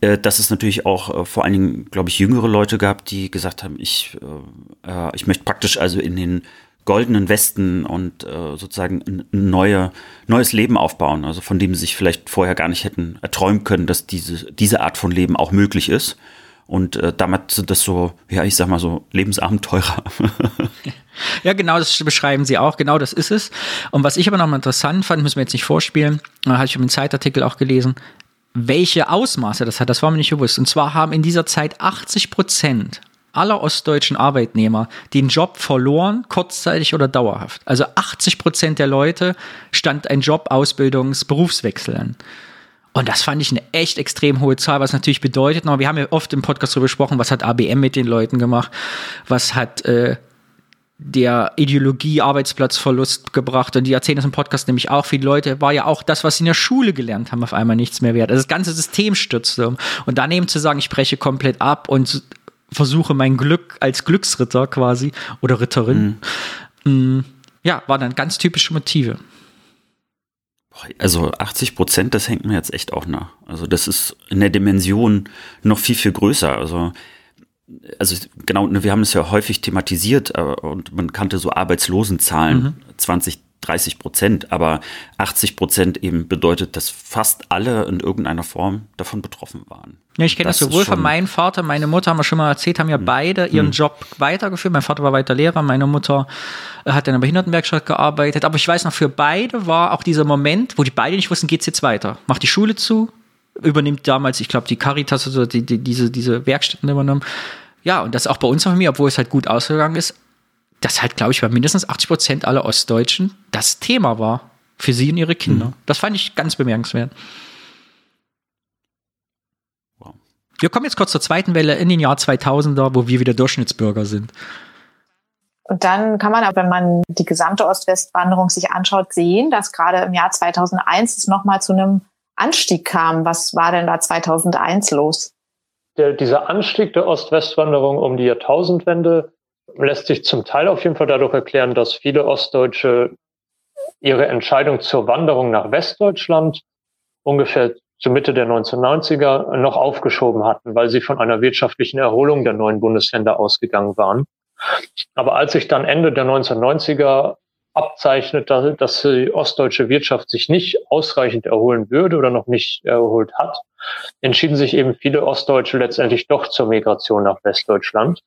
äh, dass es natürlich auch äh, vor allen Dingen, glaube ich, jüngere Leute gab, die gesagt haben, ich, äh, äh ich möchte praktisch also in den goldenen Westen und äh, sozusagen ein neue, neues Leben aufbauen, also von dem sie sich vielleicht vorher gar nicht hätten erträumen können, dass diese, diese Art von Leben auch möglich ist. Und äh, damit sind das so, ja, ich sag mal so, Lebensabenteurer. <laughs> ja, genau, das beschreiben sie auch, genau das ist es. Und was ich aber noch mal interessant fand, müssen wir jetzt nicht vorspielen, da habe ich im Zeitartikel auch gelesen, welche Ausmaße das hat, das war mir nicht bewusst. Und zwar haben in dieser Zeit 80 Prozent aller ostdeutschen Arbeitnehmer den Job verloren, kurzzeitig oder dauerhaft. Also 80 Prozent der Leute stand ein Job, Ausbildungs-, Berufswechsel an. Und das fand ich eine echt extrem hohe Zahl, was natürlich bedeutet, wir haben ja oft im Podcast darüber gesprochen, was hat ABM mit den Leuten gemacht, was hat äh, der Ideologie Arbeitsplatzverlust gebracht und die erzählen das im Podcast nämlich auch. Viele Leute war ja auch das, was sie in der Schule gelernt haben, auf einmal nichts mehr wert. Also das ganze System stürzte um. Und daneben zu sagen, ich breche komplett ab und versuche mein Glück als Glücksritter quasi oder Ritterin. Mhm. Ja, waren dann ganz typische Motive. Also 80 Prozent, das hängt mir jetzt echt auch nach. Also das ist in der Dimension noch viel, viel größer. Also, also genau, wir haben es ja häufig thematisiert und man kannte so Arbeitslosenzahlen, mhm. 20, 30 Prozent, aber 80 Prozent eben bedeutet, dass fast alle in irgendeiner Form davon betroffen waren. Ja, ich kenne das, das sowohl von meinem Vater, meine Mutter haben wir schon mal erzählt, haben ja hm. beide ihren hm. Job weitergeführt. Mein Vater war weiter Lehrer, meine Mutter äh, hat in einer Behindertenwerkstatt gearbeitet. Aber ich weiß noch, für beide war auch dieser Moment, wo die beide nicht wussten, geht's jetzt weiter? Macht die Schule zu? Übernimmt damals, ich glaube, die Caritas oder die, die, diese, diese Werkstätten übernommen. Ja, und das auch bei uns auf mir, obwohl es halt gut ausgegangen ist, das halt, glaube ich, bei mindestens 80 Prozent aller Ostdeutschen das Thema war. Für sie und ihre Kinder. Mhm. Das fand ich ganz bemerkenswert. Wow. Wir kommen jetzt kurz zur zweiten Welle in den Jahr 2000er, wo wir wieder Durchschnittsbürger sind. Und dann kann man aber, wenn man die gesamte Ost-West-Wanderung sich anschaut, sehen, dass gerade im Jahr 2001 es nochmal zu einem Anstieg kam. Was war denn da 2001 los? Der, dieser Anstieg der Ost-West-Wanderung um die Jahrtausendwende lässt sich zum Teil auf jeden Fall dadurch erklären, dass viele Ostdeutsche ihre Entscheidung zur Wanderung nach Westdeutschland ungefähr zur Mitte der 1990er noch aufgeschoben hatten, weil sie von einer wirtschaftlichen Erholung der neuen Bundesländer ausgegangen waren. Aber als sich dann Ende der 1990er abzeichnet, dass, die ostdeutsche Wirtschaft sich nicht ausreichend erholen würde oder noch nicht erholt hat, entschieden sich eben viele Ostdeutsche letztendlich doch zur Migration nach Westdeutschland.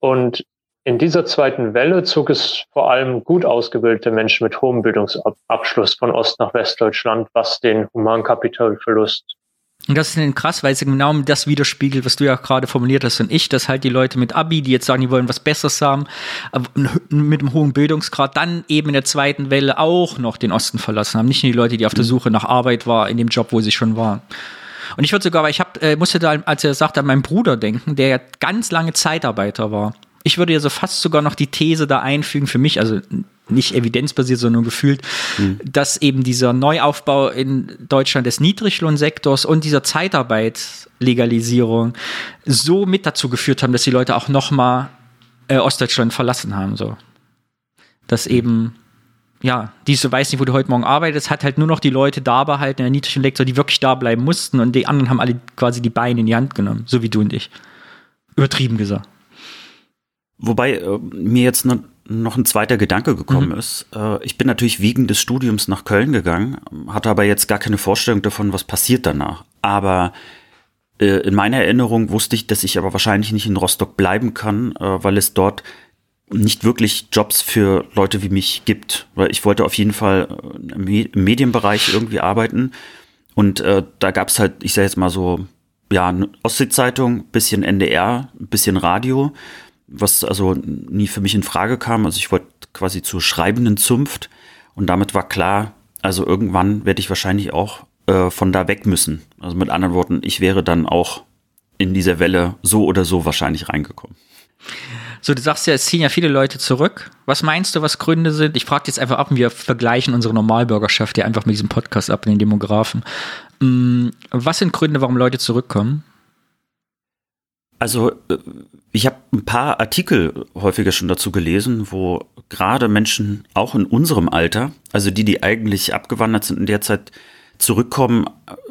Und in dieser zweiten Welle zog es vor allem gut ausgebildete Menschen mit hohem Bildungsabschluss von Ost nach Westdeutschland, was den Humankapitalverlust und das ist krass, weil es genau das widerspiegelt, was du ja gerade formuliert hast und ich, dass halt die Leute mit Abi, die jetzt sagen, die wollen was Besseres haben, mit einem hohen Bildungsgrad, dann eben in der zweiten Welle auch noch den Osten verlassen haben. Nicht nur die Leute, die auf der mhm. Suche nach Arbeit waren, in dem Job, wo sie schon waren. Und ich würde sogar, weil ich hab, äh, musste da, als er sagte, an meinen Bruder denken, der ja ganz lange Zeitarbeiter war. Ich würde ja so fast sogar noch die These da einfügen für mich, also nicht evidenzbasiert, sondern gefühlt, mhm. dass eben dieser Neuaufbau in Deutschland des Niedriglohnsektors und dieser Zeitarbeitslegalisierung so mit dazu geführt haben, dass die Leute auch nochmal äh, Ostdeutschland verlassen haben. So. Dass eben, ja, diese weiß nicht, wo du heute Morgen arbeitest, hat halt nur noch die Leute da behalten, in der niedrigen Lektor, die wirklich da bleiben mussten und die anderen haben alle quasi die Beine in die Hand genommen, so wie du und ich. Übertrieben gesagt. Wobei äh, mir jetzt noch, noch ein zweiter Gedanke gekommen mhm. ist. Äh, ich bin natürlich wegen des Studiums nach Köln gegangen, hatte aber jetzt gar keine Vorstellung davon, was passiert danach. Aber äh, in meiner Erinnerung wusste ich, dass ich aber wahrscheinlich nicht in Rostock bleiben kann, äh, weil es dort nicht wirklich Jobs für Leute wie mich gibt. Weil ich wollte auf jeden Fall äh, im Medienbereich irgendwie arbeiten. Und äh, da gab es halt, ich sage jetzt mal so, ja, Ostsee-Zeitung, bisschen NDR, bisschen Radio was also nie für mich in Frage kam. Also ich wollte quasi zur schreibenden Zunft und damit war klar, also irgendwann werde ich wahrscheinlich auch äh, von da weg müssen. Also mit anderen Worten, ich wäre dann auch in dieser Welle so oder so wahrscheinlich reingekommen. So, du sagst ja, es ziehen ja viele Leute zurück. Was meinst du, was Gründe sind? Ich frage jetzt einfach ab, wir vergleichen unsere Normalbürgerschaft ja einfach mit diesem Podcast ab, den Demografen. Mm, was sind Gründe, warum Leute zurückkommen? Also äh, ich habe ein paar Artikel häufiger schon dazu gelesen, wo gerade Menschen auch in unserem Alter, also die, die eigentlich abgewandert sind in der Zeit, zurückkommen,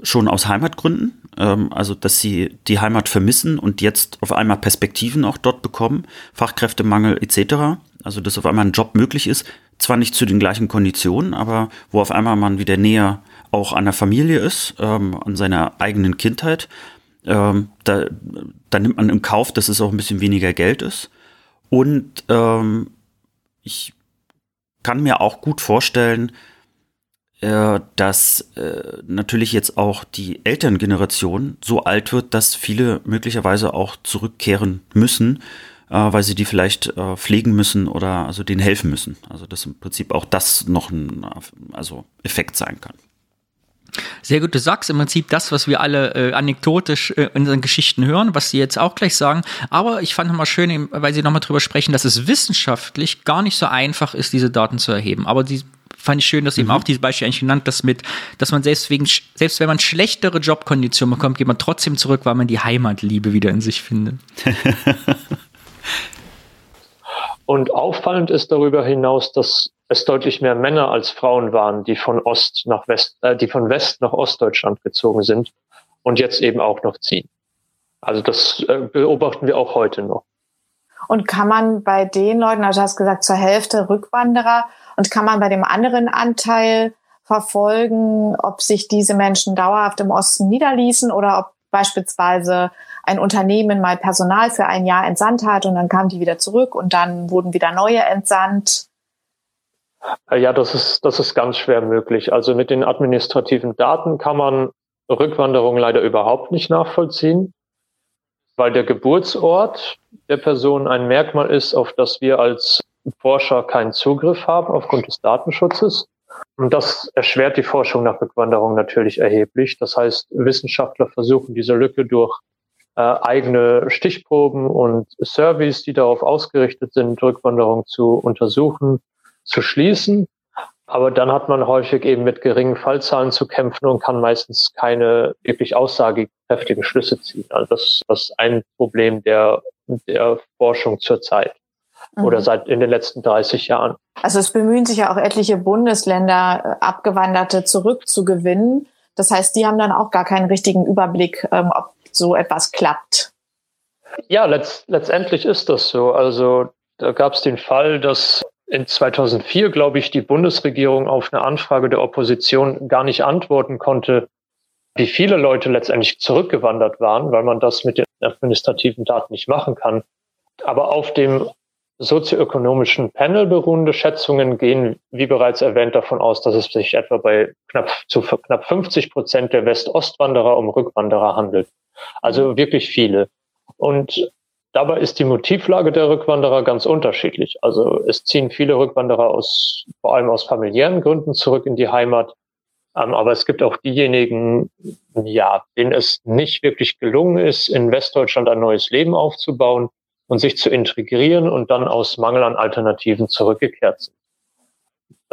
schon aus Heimatgründen, ähm, also dass sie die Heimat vermissen und jetzt auf einmal Perspektiven auch dort bekommen, Fachkräftemangel etc. Also dass auf einmal ein Job möglich ist, zwar nicht zu den gleichen Konditionen, aber wo auf einmal man wieder näher auch an der Familie ist, ähm, an seiner eigenen Kindheit ähm, da, da nimmt man im Kauf, dass es auch ein bisschen weniger Geld ist. Und ähm, ich kann mir auch gut vorstellen, äh, dass äh, natürlich jetzt auch die Elterngeneration so alt wird, dass viele möglicherweise auch zurückkehren müssen, äh, weil sie die vielleicht äh, pflegen müssen oder also denen helfen müssen. Also dass im Prinzip auch das noch ein also Effekt sein kann. Sehr gut, du sagst im Prinzip das, was wir alle äh, anekdotisch äh, in unseren Geschichten hören, was sie jetzt auch gleich sagen. Aber ich fand nochmal schön, weil sie nochmal drüber sprechen, dass es wissenschaftlich gar nicht so einfach ist, diese Daten zu erheben. Aber die fand ich schön, dass mhm. eben auch dieses Beispiel eigentlich genannt, dass mit, dass man selbst wegen, selbst wenn man schlechtere Jobkonditionen bekommt, geht man trotzdem zurück, weil man die Heimatliebe wieder in sich findet. <laughs> Und auffallend ist darüber hinaus, dass es deutlich mehr Männer als Frauen waren, die von Ost nach West, äh, die von West nach Ostdeutschland gezogen sind und jetzt eben auch noch ziehen. Also das äh, beobachten wir auch heute noch. Und kann man bei den Leuten, also du hast gesagt, zur Hälfte Rückwanderer, und kann man bei dem anderen Anteil verfolgen, ob sich diese Menschen dauerhaft im Osten niederließen oder ob beispielsweise ein Unternehmen mal Personal für ein Jahr entsandt hat und dann kamen die wieder zurück und dann wurden wieder neue entsandt. Äh, ja, das ist, das ist ganz schwer möglich. Also mit den administrativen Daten kann man Rückwanderung leider überhaupt nicht nachvollziehen, weil der Geburtsort der Person ein Merkmal ist, auf das wir als Forscher keinen Zugriff haben aufgrund des Datenschutzes. Und das erschwert die Forschung nach Rückwanderung natürlich erheblich. Das heißt, Wissenschaftler versuchen diese Lücke durch äh, eigene Stichproben und Surveys, die darauf ausgerichtet sind, Rückwanderung zu untersuchen, zu schließen. Aber dann hat man häufig eben mit geringen Fallzahlen zu kämpfen und kann meistens keine wirklich aussagekräftigen Schlüsse ziehen. Also das, das ist ein Problem der, der Forschung zurzeit mhm. oder seit in den letzten 30 Jahren. Also es bemühen sich ja auch etliche Bundesländer, äh, Abgewanderte zurückzugewinnen. Das heißt, die haben dann auch gar keinen richtigen Überblick, ähm, ob so etwas klappt. Ja, letzt, letztendlich ist das so. Also da gab es den Fall, dass in 2004, glaube ich, die Bundesregierung auf eine Anfrage der Opposition gar nicht antworten konnte, wie viele Leute letztendlich zurückgewandert waren, weil man das mit den administrativen Daten nicht machen kann. Aber auf dem sozioökonomischen Panel beruhende Schätzungen gehen, wie bereits erwähnt, davon aus, dass es sich etwa bei knapp zu knapp 50 Prozent der West-Ost-Wanderer um Rückwanderer handelt. Also wirklich viele. Und dabei ist die Motivlage der Rückwanderer ganz unterschiedlich. Also es ziehen viele Rückwanderer aus, vor allem aus familiären Gründen zurück in die Heimat. Ähm, aber es gibt auch diejenigen, ja, denen es nicht wirklich gelungen ist, in Westdeutschland ein neues Leben aufzubauen und sich zu integrieren und dann aus Mangel an Alternativen zurückgekehrt sind.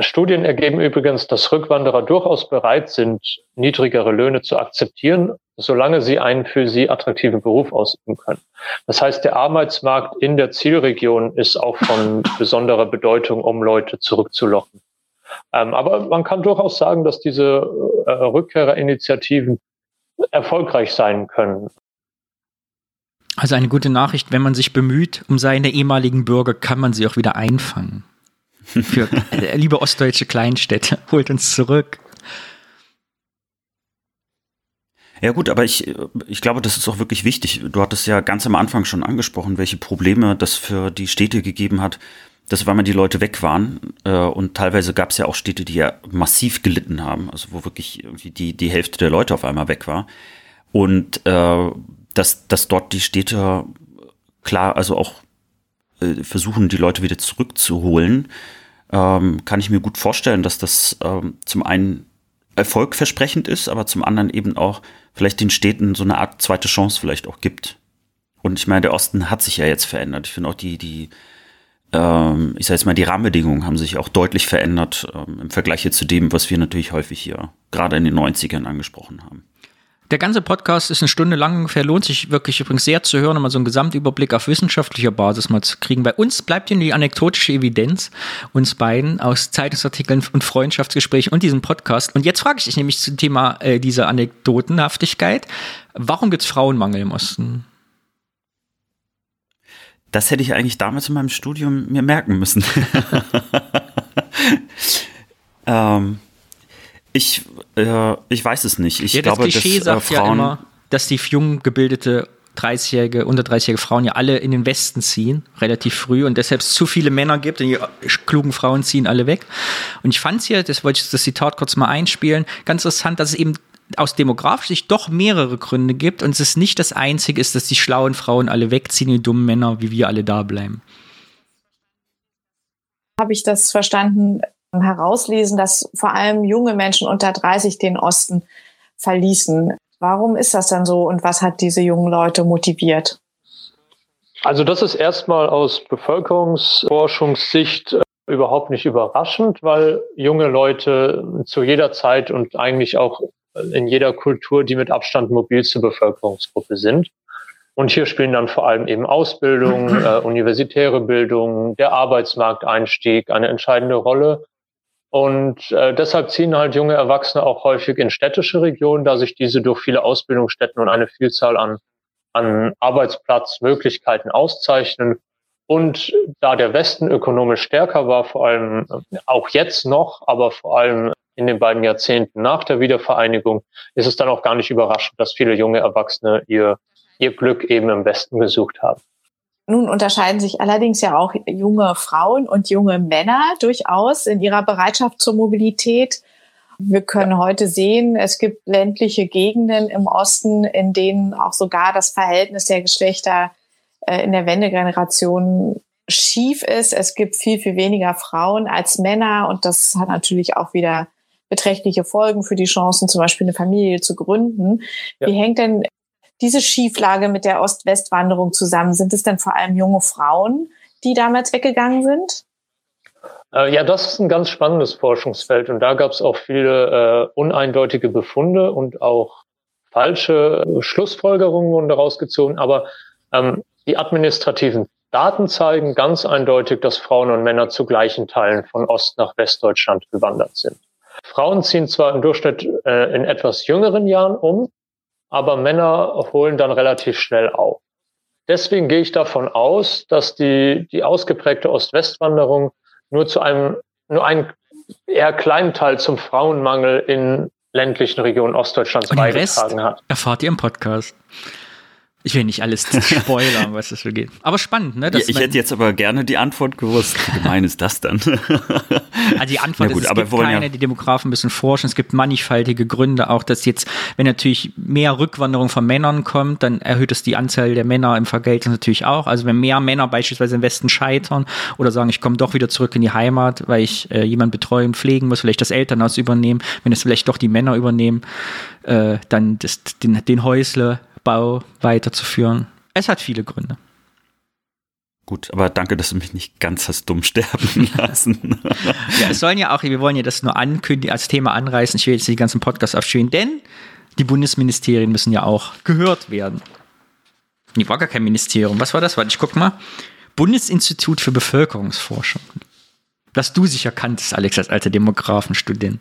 Studien ergeben übrigens, dass Rückwanderer durchaus bereit sind, niedrigere Löhne zu akzeptieren, solange sie einen für sie attraktiven Beruf ausüben können. Das heißt, der Arbeitsmarkt in der Zielregion ist auch von besonderer Bedeutung, um Leute zurückzulocken. Ähm, aber man kann durchaus sagen, dass diese äh, Rückkehrerinitiativen erfolgreich sein können. Also eine gute Nachricht, wenn man sich bemüht um seine ehemaligen Bürger, kann man sie auch wieder einfangen. Für äh, liebe ostdeutsche Kleinstädte, <laughs> holt uns zurück. Ja gut, aber ich, ich glaube, das ist auch wirklich wichtig. Du hattest ja ganz am Anfang schon angesprochen, welche Probleme das für die Städte gegeben hat. Das war, wenn die Leute weg waren. Äh, und teilweise gab es ja auch Städte, die ja massiv gelitten haben. Also wo wirklich irgendwie die, die Hälfte der Leute auf einmal weg war. Und äh, dass, dass dort die Städte klar, also auch versuchen, die Leute wieder zurückzuholen, ähm, kann ich mir gut vorstellen, dass das ähm, zum einen erfolgversprechend ist, aber zum anderen eben auch vielleicht den Städten so eine Art zweite Chance vielleicht auch gibt. Und ich meine, der Osten hat sich ja jetzt verändert. Ich finde auch die, die, ähm, ich sage jetzt mal, die Rahmenbedingungen haben sich auch deutlich verändert ähm, im Vergleich zu dem, was wir natürlich häufig hier gerade in den 90ern angesprochen haben. Der ganze Podcast ist eine Stunde lang ungefähr, lohnt sich wirklich übrigens sehr zu hören, um mal so einen Gesamtüberblick auf wissenschaftlicher Basis mal zu kriegen. Bei uns bleibt ja die anekdotische Evidenz, uns beiden aus Zeitungsartikeln und Freundschaftsgesprächen und diesem Podcast. Und jetzt frage ich dich nämlich zum Thema äh, dieser Anekdotenhaftigkeit. Warum gibt es Frauenmangel im Osten? Das hätte ich eigentlich damals in meinem Studium mir merken müssen. <laughs> <laughs> ähm, ich, äh, ich weiß es nicht. Ich ja, das glaube, Klischee dass, äh, sagt Frauen ja immer, dass die jung gebildete 30-jährige, unter 30-jährige Frauen ja alle in den Westen ziehen, relativ früh, und deshalb es zu viele Männer gibt und die klugen Frauen ziehen alle weg. Und ich fand es hier, das wollte ich das Zitat kurz mal einspielen, ganz interessant, dass es eben aus demografischer Sicht doch mehrere Gründe gibt und es ist nicht das einzige ist, dass die schlauen Frauen alle wegziehen, die dummen Männer wie wir alle da bleiben. Habe ich das verstanden? Herauslesen, dass vor allem junge Menschen unter 30 den Osten verließen. Warum ist das dann so und was hat diese jungen Leute motiviert? Also das ist erstmal aus Bevölkerungsforschungssicht äh, überhaupt nicht überraschend, weil junge Leute zu jeder Zeit und eigentlich auch in jeder Kultur die mit Abstand mobilste Bevölkerungsgruppe sind. Und hier spielen dann vor allem eben Ausbildung, <clears throat> äh, universitäre Bildung, der Arbeitsmarkteinstieg eine entscheidende Rolle. Und äh, deshalb ziehen halt junge Erwachsene auch häufig in städtische Regionen, da sich diese durch viele Ausbildungsstätten und eine Vielzahl an, an Arbeitsplatzmöglichkeiten auszeichnen. Und da der Westen ökonomisch stärker war, vor allem äh, auch jetzt noch, aber vor allem in den beiden Jahrzehnten nach der Wiedervereinigung, ist es dann auch gar nicht überraschend, dass viele junge Erwachsene ihr, ihr Glück eben im Westen gesucht haben. Nun unterscheiden sich allerdings ja auch junge Frauen und junge Männer durchaus in ihrer Bereitschaft zur Mobilität. Wir können heute sehen, es gibt ländliche Gegenden im Osten, in denen auch sogar das Verhältnis der Geschlechter äh, in der Wendegeneration schief ist. Es gibt viel, viel weniger Frauen als Männer und das hat natürlich auch wieder beträchtliche Folgen für die Chancen, zum Beispiel eine Familie zu gründen. Ja. Wie hängt denn diese Schieflage mit der Ost-West-Wanderung zusammen? Sind es denn vor allem junge Frauen, die damals weggegangen sind? Äh, ja, das ist ein ganz spannendes Forschungsfeld und da gab es auch viele äh, uneindeutige Befunde und auch falsche äh, Schlussfolgerungen wurden daraus gezogen. Aber ähm, die administrativen Daten zeigen ganz eindeutig, dass Frauen und Männer zu gleichen Teilen von Ost nach Westdeutschland gewandert sind. Frauen ziehen zwar im Durchschnitt äh, in etwas jüngeren Jahren um, aber Männer holen dann relativ schnell auf. Deswegen gehe ich davon aus, dass die, die ausgeprägte Ost-West-Wanderung nur zu einem, nur einen eher kleinen Teil zum Frauenmangel in ländlichen Regionen Ostdeutschlands beigetragen hat. Erfahrt ihr im Podcast. Ich will nicht alles <laughs> spoilern, was das so geht. Aber spannend, ne? Ja, ich hätte jetzt aber gerne die Antwort gewusst. Wie gemein ist das dann? <laughs> also die Antwort <laughs> gut, ist, es gibt keine, ja die Demografen müssen forschen. Es gibt mannigfaltige Gründe, auch dass jetzt, wenn natürlich mehr Rückwanderung von Männern kommt, dann erhöht es die Anzahl der Männer im Vergeltung natürlich auch. Also wenn mehr Männer beispielsweise im Westen scheitern oder sagen, ich komme doch wieder zurück in die Heimat, weil ich äh, jemand betreuen, pflegen muss, vielleicht das Elternhaus übernehmen, wenn es vielleicht doch die Männer übernehmen, äh, dann das, den, den Häusle Bau weiterzuführen. Es hat viele Gründe. Gut, aber danke, dass du mich nicht ganz hast dumm sterben <laughs> lassen. ja, es sollen ja auch, wir wollen ja das nur ankündigen, als Thema anreißen. Ich will jetzt die ganzen Podcasts aufstehen, denn die Bundesministerien müssen ja auch gehört werden. Nee, war gar kein Ministerium. Was war das? Warte, ich guck mal. Bundesinstitut für Bevölkerungsforschung. Das du sicher kanntest, Alex, als alter Demografenstudent.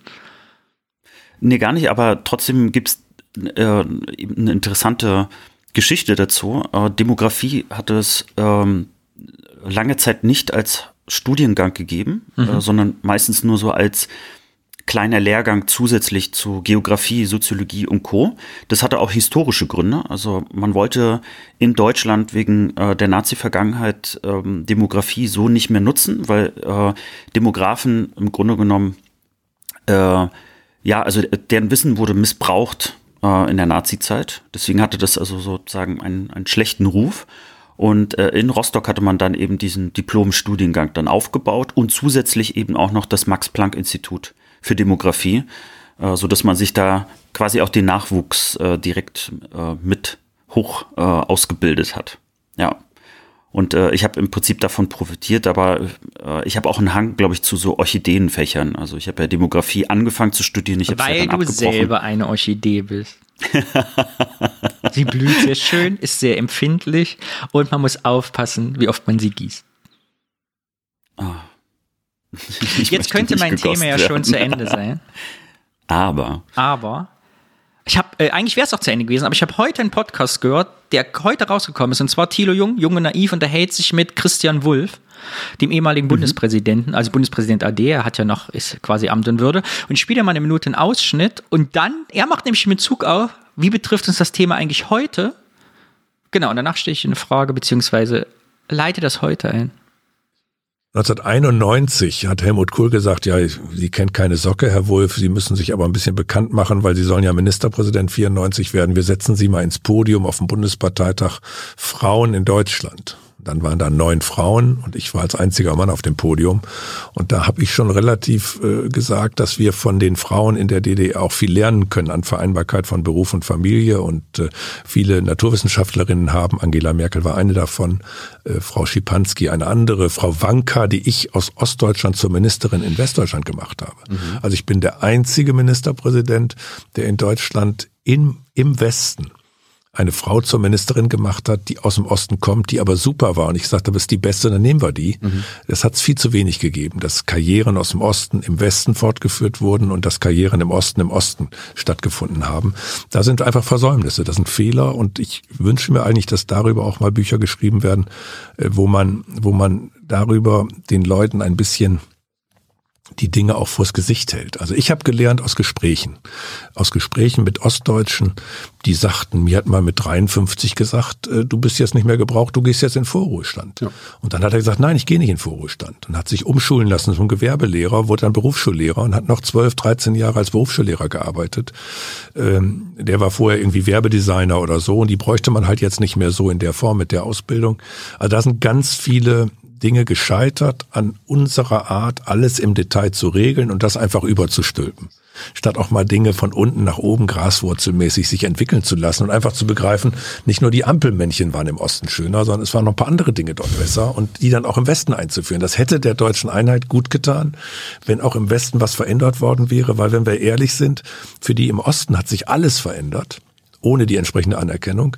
Nee, gar nicht, aber trotzdem gibt es äh, eine interessante Geschichte dazu. Äh, Demografie hat es ähm, lange Zeit nicht als Studiengang gegeben, äh, mhm. äh, sondern meistens nur so als kleiner Lehrgang zusätzlich zu Geografie, Soziologie und Co. Das hatte auch historische Gründe. Also man wollte in Deutschland wegen äh, der Nazi-Vergangenheit ähm, Demografie so nicht mehr nutzen, weil äh, Demografen im Grunde genommen äh, ja, also deren Wissen wurde missbraucht äh, in der Nazi-Zeit. Deswegen hatte das also sozusagen einen, einen schlechten Ruf. Und äh, in Rostock hatte man dann eben diesen Diplom-Studiengang dann aufgebaut und zusätzlich eben auch noch das Max-Planck-Institut für Demografie, äh, so dass man sich da quasi auch den Nachwuchs äh, direkt äh, mit hoch äh, ausgebildet hat. Ja. Und äh, ich habe im Prinzip davon profitiert, aber äh, ich habe auch einen Hang, glaube ich, zu so Orchideenfächern. Also ich habe ja Demografie angefangen zu studieren. Ich Weil ja du selber eine Orchidee bist. <laughs> sie blüht sehr schön, ist sehr empfindlich und man muss aufpassen, wie oft man sie gießt. <laughs> Oh. Jetzt könnte mein Thema ja schon zu Ende sein. <laughs> Aber. Aber ich habe äh, eigentlich wäre es auch zu Ende gewesen, aber ich habe heute einen Podcast gehört, der heute rausgekommen ist, und zwar Thilo Jung, Junge Naiv, unterhält sich mit Christian Wulff, dem ehemaligen mhm. Bundespräsidenten, also Bundespräsident AD, er hat ja noch, ist quasi Amt und Würde. Und ich spiele mal eine Minute einen Ausschnitt und dann, er macht nämlich mit Zug auf, wie betrifft uns das Thema eigentlich heute? Genau, und danach stelle ich eine Frage, beziehungsweise leite das heute ein. 1991 hat Helmut Kohl gesagt, ja, Sie kennt keine Socke, Herr Wolf, Sie müssen sich aber ein bisschen bekannt machen, weil Sie sollen ja Ministerpräsident 94 werden. Wir setzen Sie mal ins Podium auf dem Bundesparteitag Frauen in Deutschland. Dann waren da neun Frauen und ich war als einziger Mann auf dem Podium. Und da habe ich schon relativ äh, gesagt, dass wir von den Frauen in der DDR auch viel lernen können an Vereinbarkeit von Beruf und Familie. Und äh, viele Naturwissenschaftlerinnen haben, Angela Merkel war eine davon, äh, Frau Schipanski eine andere, Frau Wanka, die ich aus Ostdeutschland zur Ministerin in Westdeutschland gemacht habe. Mhm. Also ich bin der einzige Ministerpräsident, der in Deutschland in, im Westen eine Frau zur Ministerin gemacht hat, die aus dem Osten kommt, die aber super war. Und ich sagte, das ist die Beste, dann nehmen wir die. Mhm. Das hat es viel zu wenig gegeben, dass Karrieren aus dem Osten im Westen fortgeführt wurden und dass Karrieren im Osten im Osten stattgefunden haben. Da sind einfach Versäumnisse, das sind Fehler und ich wünsche mir eigentlich, dass darüber auch mal Bücher geschrieben werden, äh, wo man, wo man darüber den Leuten ein bisschen die Dinge auch vors Gesicht hält. Also ich habe gelernt aus Gesprächen, aus Gesprächen mit Ostdeutschen, die sagten, mir hat mal mit 53 gesagt, äh, du bist jetzt nicht mehr gebraucht, du gehst jetzt in Vorruhestand. Ja. Und dann hat er gesagt, nein, ich gehe nicht in Vorruhestand. Und hat sich umschulen lassen zum Gewerbelehrer, wurde dann Berufsschullehrer und hat noch 12, 13 Jahre als Berufsschullehrer gearbeitet. Ähm, der war vorher irgendwie Werbedesigner oder so und die bräuchte man halt jetzt nicht mehr so in der Form mit der Ausbildung. Also da sind ganz viele Dinge gescheitert an unserer Art, alles im Detail zu regeln und das einfach überzustülpen. Statt auch mal Dinge von unten nach oben graswurzelmäßig sich entwickeln zu lassen und einfach zu begreifen, nicht nur die Ampelmännchen waren im Osten schöner, sondern es waren noch ein paar andere Dinge dort besser und die dann auch im Westen einzuführen. Das hätte der deutschen Einheit gut getan, wenn auch im Westen was verändert worden wäre, weil wenn wir ehrlich sind, für die im Osten hat sich alles verändert ohne die entsprechende Anerkennung.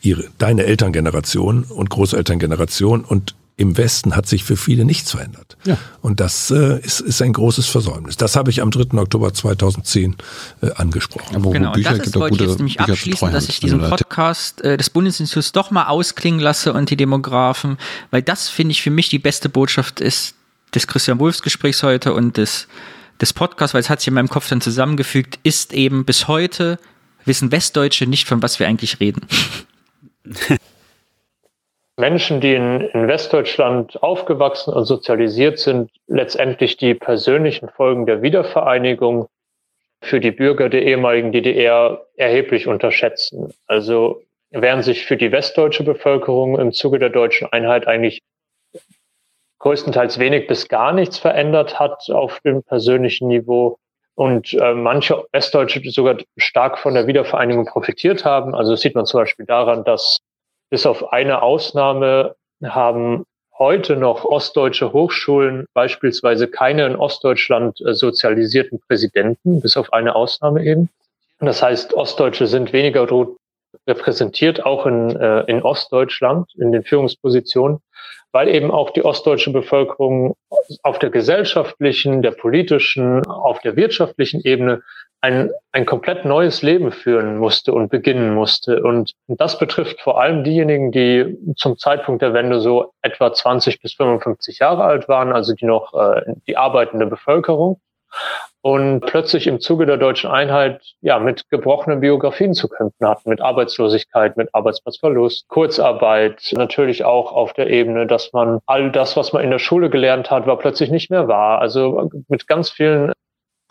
Ihre, deine Elterngeneration und Großelterngeneration und im Westen hat sich für viele nichts verändert. Ja. Und das äh, ist, ist ein großes Versäumnis. Das habe ich am 3. Oktober 2010 äh, angesprochen. Aber genau, Bücher, das ist, wollte ich jetzt nämlich Bücher abschließen, dass ich diesen Podcast äh, des Bundesinstituts doch mal ausklingen lasse und die Demografen, weil das, finde ich, für mich die beste Botschaft ist, des Christian Wulfs Gesprächs heute und des, des Podcasts, weil es hat sich in meinem Kopf dann zusammengefügt, ist eben bis heute wissen Westdeutsche nicht, von was wir eigentlich reden. <laughs> Menschen, die in, in, Westdeutschland aufgewachsen und sozialisiert sind, letztendlich die persönlichen Folgen der Wiedervereinigung für die Bürger der ehemaligen DDR erheblich unterschätzen. Also während sich für die westdeutsche Bevölkerung im Zuge der deutschen Einheit eigentlich größtenteils wenig bis gar nichts verändert hat auf dem persönlichen Niveau und äh, manche Westdeutsche sogar stark von der Wiedervereinigung profitiert haben. Also das sieht man zum Beispiel daran, dass bis auf eine Ausnahme haben heute noch ostdeutsche Hochschulen beispielsweise keine in Ostdeutschland äh, sozialisierten Präsidenten, bis auf eine Ausnahme eben. Das heißt, Ostdeutsche sind weniger repräsentiert, auch in, äh, in Ostdeutschland, in den Führungspositionen, weil eben auch die ostdeutsche Bevölkerung auf der gesellschaftlichen, der politischen, auf der wirtschaftlichen Ebene ein, ein komplett neues Leben führen musste und beginnen musste. Und das betrifft vor allem diejenigen, die zum Zeitpunkt der Wende so etwa 20 bis 55 Jahre alt waren, also die noch äh, die arbeitende Bevölkerung und plötzlich im Zuge der deutschen Einheit ja mit gebrochenen Biografien zu kämpfen hatten, mit Arbeitslosigkeit, mit Arbeitsplatzverlust, Kurzarbeit, natürlich auch auf der Ebene, dass man all das, was man in der Schule gelernt hat, war plötzlich nicht mehr wahr. Also mit ganz vielen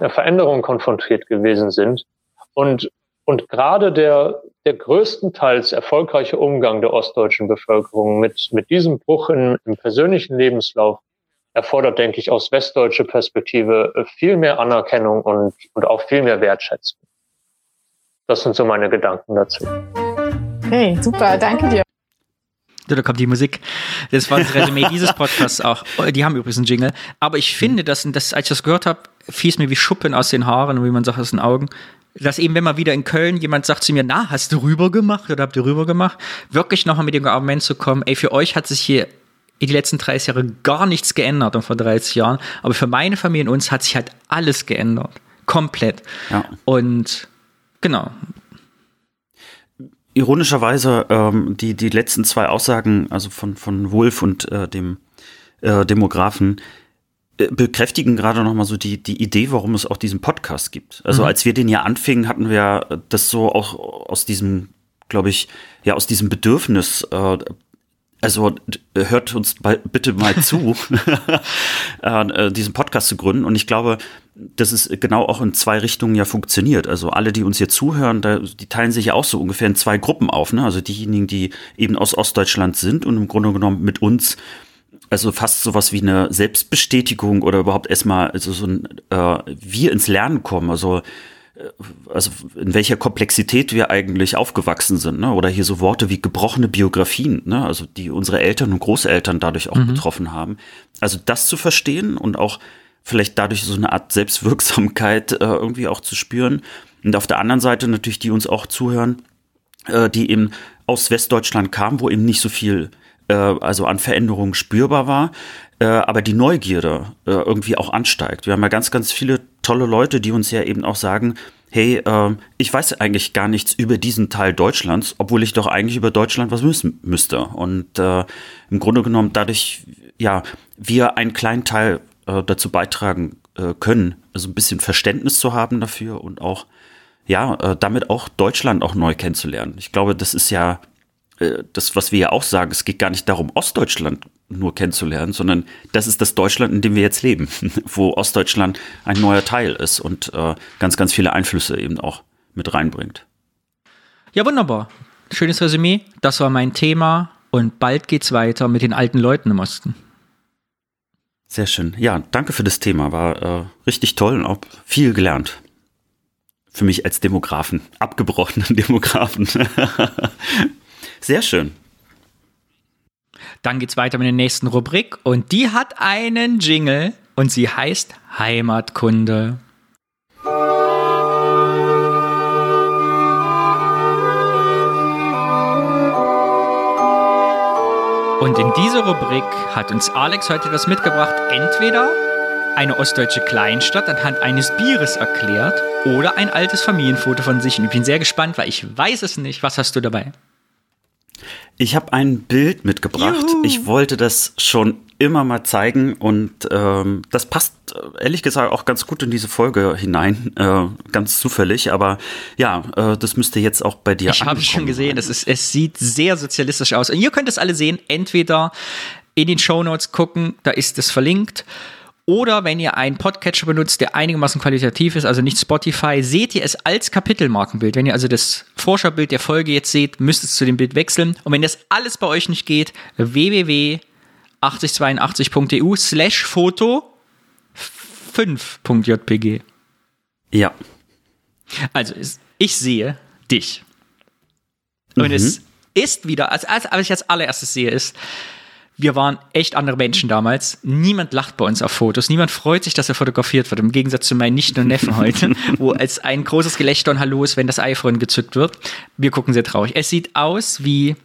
Veränderungen konfrontiert gewesen sind. Und, und gerade der, der größtenteils erfolgreiche Umgang der ostdeutschen Bevölkerung mit, mit diesem Bruch in, im persönlichen Lebenslauf erfordert, denke ich, aus westdeutscher Perspektive viel mehr Anerkennung und, und auch viel mehr Wertschätzung. Das sind so meine Gedanken dazu. Hey, super, danke dir. Da kommt die Musik. Das war das Resümee dieses Podcasts auch. Die haben übrigens einen Jingle. Aber ich finde, dass, dass als ich das gehört habe, fiel es mir wie Schuppen aus den Haaren, wie man sagt, aus den Augen. Dass eben, wenn man wieder in Köln jemand sagt zu mir, na, hast du rüber gemacht oder habt ihr rüber gemacht, wirklich nochmal mit dem Argument zu kommen, ey, für euch hat sich hier in die letzten 30 Jahre gar nichts geändert und vor 30 Jahren. Aber für meine Familie und uns hat sich halt alles geändert. Komplett. Ja. Und genau. Ironischerweise, ähm, die, die letzten zwei Aussagen, also von, von Wolf und äh, dem äh, Demografen, äh, bekräftigen gerade noch mal so die, die Idee, warum es auch diesen Podcast gibt. Also mhm. als wir den ja anfingen, hatten wir das so auch aus diesem, glaube ich, ja, aus diesem Bedürfnis, äh, also hört uns bitte mal zu, <laughs> äh, äh, diesen Podcast zu gründen. Und ich glaube, dass es genau auch in zwei Richtungen ja funktioniert. Also alle, die uns hier zuhören, da, die teilen sich ja auch so ungefähr in zwei Gruppen auf. Ne? Also diejenigen, die eben aus Ostdeutschland sind und im Grunde genommen mit uns also fast sowas wie eine Selbstbestätigung oder überhaupt erstmal also so ein äh, wir ins Lernen kommen. Also also in welcher Komplexität wir eigentlich aufgewachsen sind, ne? Oder hier so Worte wie gebrochene Biografien, ne? Also die unsere Eltern und Großeltern dadurch auch mhm. betroffen haben. Also das zu verstehen und auch vielleicht dadurch so eine Art Selbstwirksamkeit äh, irgendwie auch zu spüren. Und auf der anderen Seite natürlich die uns auch zuhören, äh, die eben aus Westdeutschland kamen, wo eben nicht so viel äh, also an Veränderungen spürbar war, äh, aber die Neugierde äh, irgendwie auch ansteigt. Wir haben ja ganz, ganz viele tolle Leute, die uns ja eben auch sagen, hey, äh, ich weiß eigentlich gar nichts über diesen Teil Deutschlands, obwohl ich doch eigentlich über Deutschland was wissen müsste. Und äh, im Grunde genommen dadurch, ja, wir einen kleinen Teil äh, dazu beitragen äh, können, also ein bisschen Verständnis zu haben dafür und auch, ja, äh, damit auch Deutschland auch neu kennenzulernen. Ich glaube, das ist ja das, was wir ja auch sagen, es geht gar nicht darum, Ostdeutschland nur kennenzulernen, sondern das ist das Deutschland, in dem wir jetzt leben, <laughs> wo Ostdeutschland ein neuer Teil ist und äh, ganz, ganz viele Einflüsse eben auch mit reinbringt. Ja, wunderbar. Schönes Resümee. Das war mein Thema und bald geht's weiter mit den alten Leuten im Osten. Sehr schön. Ja, danke für das Thema. War äh, richtig toll und auch viel gelernt. Für mich als Demografen, abgebrochenen <laughs> Demografen. <laughs> Sehr schön. Dann geht's weiter mit der nächsten Rubrik und die hat einen Jingle und sie heißt Heimatkunde. Und in dieser Rubrik hat uns Alex heute etwas mitgebracht. Entweder eine ostdeutsche Kleinstadt anhand eines Bieres erklärt oder ein altes Familienfoto von sich. Und ich bin sehr gespannt, weil ich weiß es nicht. Was hast du dabei? Ich habe ein Bild mitgebracht. Juhu. Ich wollte das schon immer mal zeigen und ähm, das passt äh, ehrlich gesagt auch ganz gut in diese Folge hinein, äh, ganz zufällig, aber ja, äh, das müsste jetzt auch bei dir Ich habe es schon gesehen, es, ist, es sieht sehr sozialistisch aus. Und ihr könnt es alle sehen, entweder in den Show Notes gucken, da ist es verlinkt. Oder wenn ihr einen Podcatcher benutzt, der einigermaßen qualitativ ist, also nicht Spotify, seht ihr es als Kapitelmarkenbild. Wenn ihr also das Vorschaubild der Folge jetzt seht, müsst ihr zu dem Bild wechseln. Und wenn das alles bei euch nicht geht, www.8082.eu slash Foto 5.jpg. Ja. Also, ich sehe dich. Und mhm. es ist wieder, also, als, als ich als allererstes sehe, ist, wir waren echt andere Menschen damals. Niemand lacht bei uns auf Fotos. Niemand freut sich, dass er fotografiert wird. Im Gegensatz zu meinen Nichten und Neffen heute, <laughs> wo es ein großes Gelächter und Hallo ist, wenn das iPhone gezückt wird. Wir gucken sehr traurig. Es sieht aus wie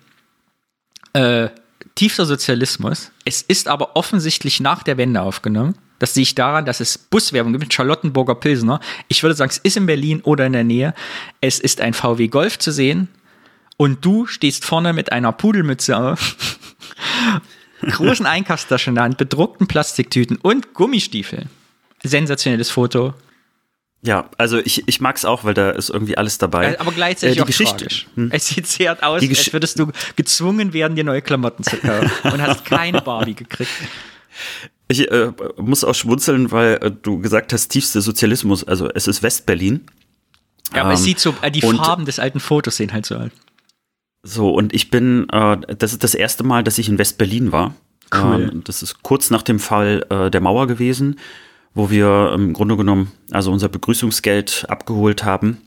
äh, tiefster Sozialismus. Es ist aber offensichtlich nach der Wende aufgenommen. Das sehe ich daran, dass es Buswerbung gibt mit Charlottenburger Pilsner. Ich würde sagen, es ist in Berlin oder in der Nähe. Es ist ein VW Golf zu sehen. Und du stehst vorne mit einer Pudelmütze auf großen Einkaufstaschen in der Hand, bedruckten Plastiktüten und Gummistiefeln. Sensationelles Foto. Ja, also ich, ich mag es auch, weil da ist irgendwie alles dabei. Äh, aber gleichzeitig äh, die auch Geschichte. tragisch. Hm. Es sieht sehr aus, als würdest du gezwungen werden, dir neue Klamotten zu kaufen <laughs> und hast keine Barbie gekriegt. Ich äh, muss auch schmunzeln, weil äh, du gesagt hast, tiefste Sozialismus, also es ist Westberlin. Ja, aber ähm, es sieht so, äh, die Farben des alten Fotos sehen halt so alt. So, und ich bin, äh, das ist das erste Mal, dass ich in West-Berlin war. Cool. Ähm, das ist kurz nach dem Fall äh, der Mauer gewesen, wo wir im Grunde genommen also unser Begrüßungsgeld abgeholt haben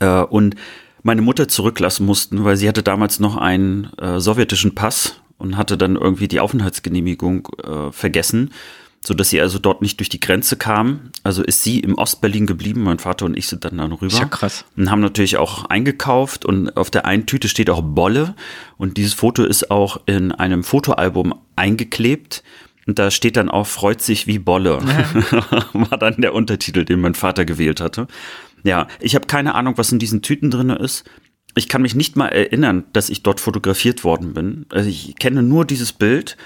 äh, und meine Mutter zurücklassen mussten, weil sie hatte damals noch einen äh, sowjetischen Pass und hatte dann irgendwie die Aufenthaltsgenehmigung äh, vergessen so dass sie also dort nicht durch die Grenze kam. Also ist sie im Ostberlin geblieben. Mein Vater und ich sind dann dann rüber. Ist ja krass. Und haben natürlich auch eingekauft und auf der einen Tüte steht auch Bolle und dieses Foto ist auch in einem Fotoalbum eingeklebt. Und da steht dann auch, freut sich wie Bolle. <laughs> War dann der Untertitel, den mein Vater gewählt hatte. Ja, ich habe keine Ahnung, was in diesen Tüten drin ist. Ich kann mich nicht mal erinnern, dass ich dort fotografiert worden bin. Also ich kenne nur dieses Bild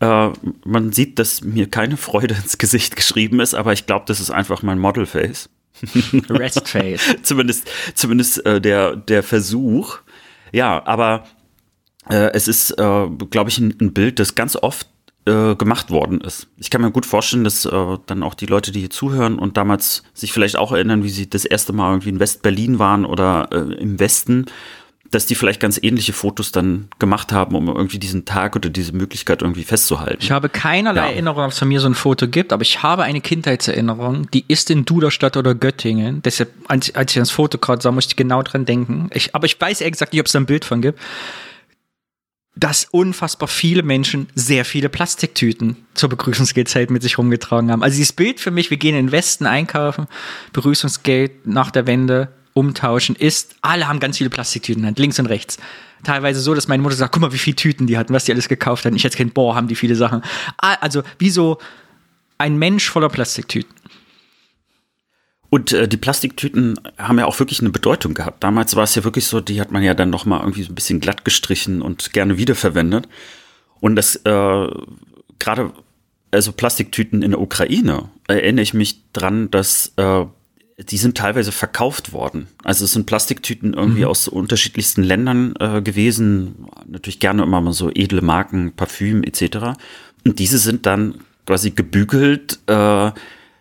äh, man sieht, dass mir keine Freude ins Gesicht geschrieben ist, aber ich glaube, das ist einfach mein Modelface. <laughs> Restface. zumindest zumindest äh, der, der Versuch. Ja, aber äh, es ist, äh, glaube ich, ein, ein, Bild, das ganz oft äh, gemacht worden ist. Ich kann mir gut vorstellen, dass äh, dann auch die Leute, die hier zuhören und damals sich vielleicht auch erinnern, wie sie das erste Mal irgendwie in West-Berlin waren oder im Westen dass die vielleicht ganz ähnliche Fotos dann gemacht haben, um irgendwie diesen Tag oder diese Möglichkeit irgendwie festzuhalten. Ich habe keinerlei ja. Erinnerung, ob es von mir so ein Foto gibt, aber ich habe eine Kindheitserinnerung, die ist in Duderstadt oder Göttingen. Deshalb, als, als ich das Foto gerade sah, musste ich genau dran denken. Ich, aber ich weiß ehrlich gesagt nicht, ob es da ein Bild von gibt dass unfassbar viele Menschen sehr viele Plastiktüten zur Begrüßungsgeldzeit mit sich rumgetragen haben. Also dieses Bild für mich, wir gehen in den Westen einkaufen, Begrüßungsgeld nach der Wende, umtauschen ist, alle haben ganz viele Plastiktüten in Hand, links und rechts. Teilweise so, dass meine Mutter sagt, guck mal, wie viele Tüten die hatten, was die alles gekauft hatten. Ich jetzt kein boah, haben die viele Sachen. Ah, also wie so ein Mensch voller Plastiktüten. Und äh, die Plastiktüten haben ja auch wirklich eine Bedeutung gehabt. Damals war es ja wirklich so, die hat man ja dann noch mal irgendwie so ein bisschen glatt gestrichen und gerne wiederverwendet. Und das äh, gerade also Plastiktüten in der Ukraine erinnere ich mich dran, dass äh, die sind teilweise verkauft worden. Also es sind Plastiktüten irgendwie mhm. aus unterschiedlichsten Ländern äh, gewesen. Natürlich gerne immer mal so edle Marken, Parfüm etc. Und diese sind dann quasi gebügelt äh,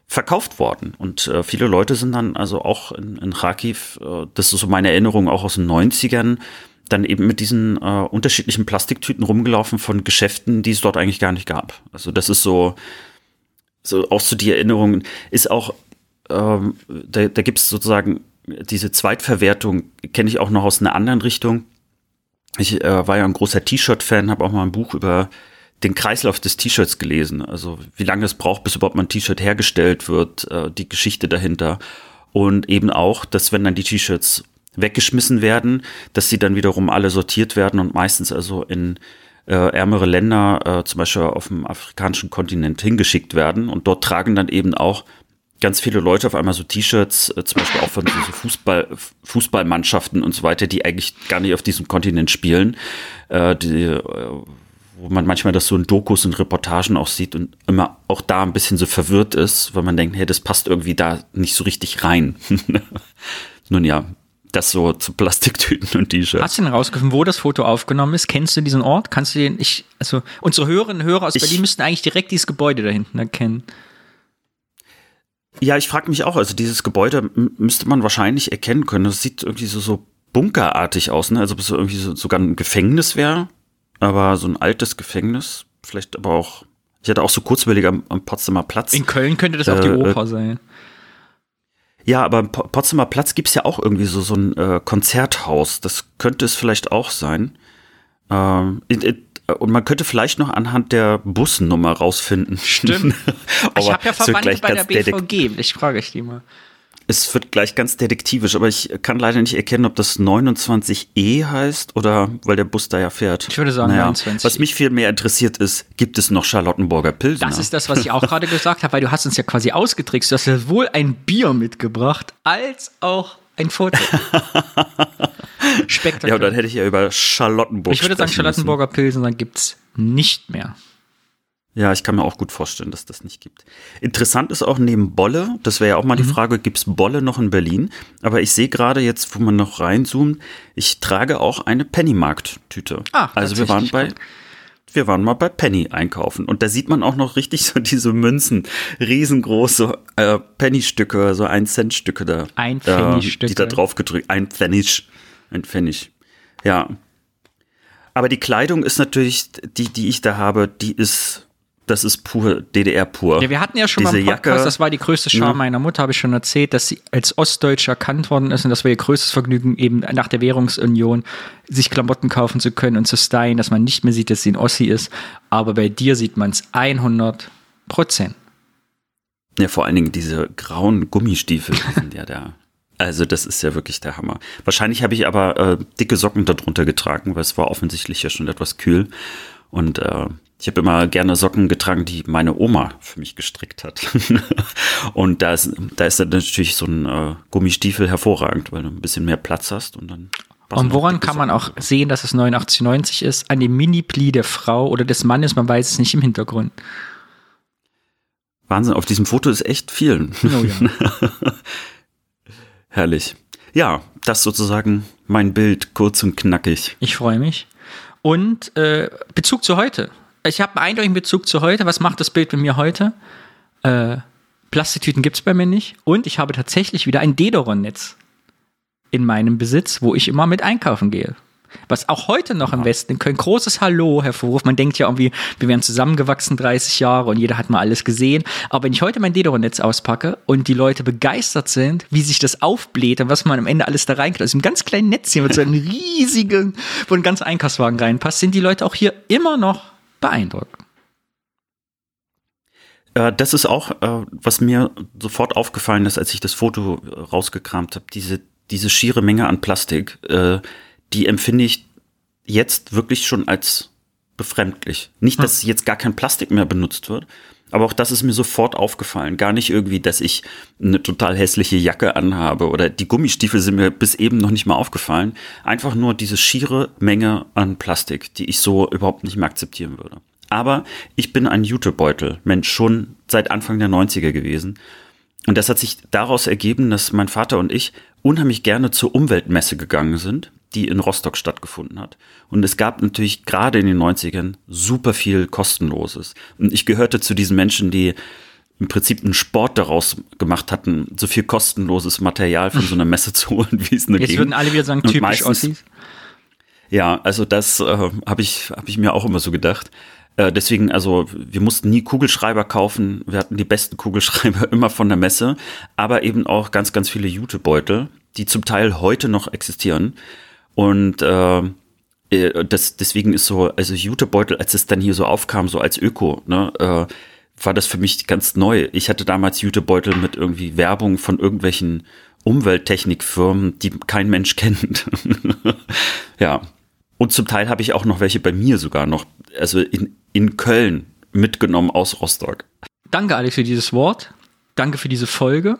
verkauft worden. Und äh, viele Leute sind dann also auch in, in Kharkiv, äh, das ist so meine Erinnerung auch aus den 90ern, dann eben mit diesen äh, unterschiedlichen Plastiktüten rumgelaufen von Geschäften, die es dort eigentlich gar nicht gab. Also das ist so, so auch so die Erinnerung, ist auch ähm, da, da gibt es sozusagen diese Zweitverwertung, kenne ich auch noch aus einer anderen Richtung. Ich äh, war ja ein großer T-Shirt-Fan, habe auch mal ein Buch über den Kreislauf des T-Shirts gelesen. Also wie lange es braucht, bis überhaupt mal ein T-Shirt hergestellt wird, äh, die Geschichte dahinter. Und eben auch, dass wenn dann die T-Shirts weggeschmissen werden, dass sie dann wiederum alle sortiert werden und meistens also in äh, ärmere Länder, äh, zum Beispiel auf dem afrikanischen Kontinent hingeschickt werden. Und dort tragen dann eben auch ganz viele Leute auf einmal so T-Shirts, äh, zum Beispiel auch von so Fußball, Fußballmannschaften und so weiter, die eigentlich gar nicht auf diesem Kontinent spielen, äh, die, äh, wo man manchmal das so in Dokus und Reportagen auch sieht und immer auch da ein bisschen so verwirrt ist, weil man denkt, hey, das passt irgendwie da nicht so richtig rein. <laughs> Nun ja, das so zu Plastiktüten und T-Shirts. Hast du denn rausgefunden, wo das Foto aufgenommen ist? Kennst du diesen Ort? Kannst du den, ich, also unsere Hörerinnen und Hörer aus Ich- Berlin müssten eigentlich direkt dieses Gebäude da hinten erkennen. Ja, ich frage mich auch, also dieses Gebäude müsste man wahrscheinlich erkennen können. Das sieht irgendwie so, so bunkerartig aus, ne? Also ob es irgendwie so, sogar ein Gefängnis wäre, aber so ein altes Gefängnis. Vielleicht aber auch, ich hatte auch so kurz überlegt am, am Potsdamer Platz. In Köln könnte das auch die Äh, Oper sein. Ja, aber am Po- Potsdamer Platz gibt's ja auch irgendwie so, so ein äh, Konzerthaus. Das könnte es vielleicht auch sein. Ähm, in- in- und man könnte vielleicht noch anhand der Busnummer rausfinden. Stimmt. <laughs> ich habe ja Verwandte bei der BVG. Ich frage ich die mal. Es wird gleich ganz detektivisch, aber ich kann leider nicht erkennen, ob das 29E heißt oder weil der Bus da ja fährt. Ich würde sagen 29E. Was mich viel mehr interessiert ist, gibt es noch Charlottenburger Pilsner? Das ist das, was ich auch gerade gesagt habe, weil du hast uns ja quasi ausgetrickst. Du hast ja sowohl ein Bier mitgebracht, als auch ein Foto. <laughs> Spektakulär. ja, und dann hätte ich ja über Charlottenburg ich würde sagen, sprechen müssen. Charlottenburger Pilsen gibt's nicht mehr. Ja, ich kann mir auch gut vorstellen, dass das nicht gibt. Interessant ist auch neben Bolle, das wäre ja auch mal die Mhm. Frage, gibt's Bolle noch in Berlin? Aber ich sehe gerade jetzt, wo man noch reinzoomt, ich trage auch eine Pennymarkt-Tüte. Ah, also wir waren bei, wir waren mal bei Penny einkaufen und da sieht man auch noch richtig so diese Münzen, riesengroße äh, Penny-Stücke, so ein Cent-Stücke da. Ein äh, Pfennig-Stücke. Die da drauf gedrückt, ein Pfennig, ein Pfennig. Ja. Aber die Kleidung ist natürlich, die, die ich da habe, die ist, das ist pur, DDR pur. Ja, wir hatten ja schon mal Diese im Podcast, Jacke- das war die größte Scham Ja. meiner Mutter, habe ich schon erzählt, dass sie als Ostdeutsche erkannt worden ist und das war ihr größtes Vergnügen, eben nach der Währungsunion sich Klamotten kaufen zu können und zu stylen, dass man nicht mehr sieht, dass sie ein Ossi ist. Aber bei dir sieht man es 100 Prozent. Ja, vor allen Dingen diese grauen Gummistiefel, die sind ja da. <laughs> Also das ist ja wirklich der Hammer. Wahrscheinlich habe ich aber äh, dicke Socken darunter getragen, weil es war offensichtlich ja schon etwas kühl. Und äh, ich habe immer gerne Socken getragen, die meine Oma für mich gestrickt hat. <laughs> und da ist, da ist dann natürlich so ein äh, Gummistiefel hervorragend, weil du ein bisschen mehr Platz hast und dann. Und woran kann man auch sehen, dass es 89,90 ist? An dem Mini-Pli der Frau oder des Mannes, man weiß es nicht im Hintergrund. Wahnsinn, auf diesem Foto ist echt viel. Oh ja. <laughs> Herrlich. Ja, das sozusagen mein Bild, kurz und knackig. Ich freue mich. Und äh, Bezug zu heute. Ich habe einen eindeutigen Bezug zu heute. Was macht das Bild bei mir heute? Äh, Plastiktüten gibt es bei mir nicht. Und ich habe tatsächlich wieder ein Dedoron-Netz in meinem Besitz, wo ich immer mit einkaufen gehe. Was auch heute noch im Westen in Köln großes Hallo hervorruft. Man denkt ja irgendwie, wir wären zusammengewachsen 30 Jahre und jeder hat mal alles gesehen. Aber wenn ich heute mein Dedoron-Netz auspacke und die Leute begeistert sind, wie sich das aufbläht und was man am Ende alles da reinkriegt, aus einem ganz kleinen Netzchen mit so einem riesigen, wo ein ganzer Einkaufswagen reinpasst, sind die Leute auch hier immer noch beeindruckt. Äh, das ist auch, äh, was mir sofort aufgefallen ist, als ich das Foto äh, rausgekramt habe. Diese, diese schiere Menge an Plastik, die empfinde ich jetzt wirklich schon als befremdlich. Nicht, dass jetzt gar kein Plastik mehr benutzt wird, aber auch das ist mir sofort aufgefallen. Gar nicht irgendwie, dass ich eine total hässliche Jacke anhabe oder die Gummistiefel sind mir bis eben noch nicht mal aufgefallen. Einfach nur diese schiere Menge an Plastik, die ich so überhaupt nicht mehr akzeptieren würde. Aber ich bin ein Jutebeutel-Mensch schon seit Anfang der 90er gewesen. Und das hat sich daraus ergeben, dass mein Vater und ich unheimlich gerne zur Umweltmesse gegangen sind, die in Rostock stattgefunden hat. Und es gab natürlich gerade in den 90ern super viel Kostenloses. Und ich gehörte zu diesen Menschen, die im Prinzip einen Sport daraus gemacht hatten, so viel kostenloses Material von so einer Messe zu holen, wie es nur Jetzt ging. würden alle wieder sagen, typisch meistens- Ossis. ja, also das äh, habe ich, hab ich mir auch immer so gedacht. Äh, deswegen, also wir mussten nie Kugelschreiber kaufen. Wir hatten die besten Kugelschreiber <laughs> immer von der Messe, aber eben auch ganz, ganz viele Jutebeutel, die zum Teil heute noch existieren. Und äh, äh, das, deswegen ist so, also Jutebeutel, als es dann hier so aufkam, so als Öko, ne, äh, war das für mich ganz neu. Ich hatte damals Jutebeutel mit irgendwie Werbung von irgendwelchen Umwelttechnikfirmen, die kein Mensch kennt. <laughs> ja. Und zum Teil habe ich auch noch welche bei mir sogar noch, also in, in Köln mitgenommen aus Rostock. Danke, Alex, für dieses Wort. Danke für diese Folge.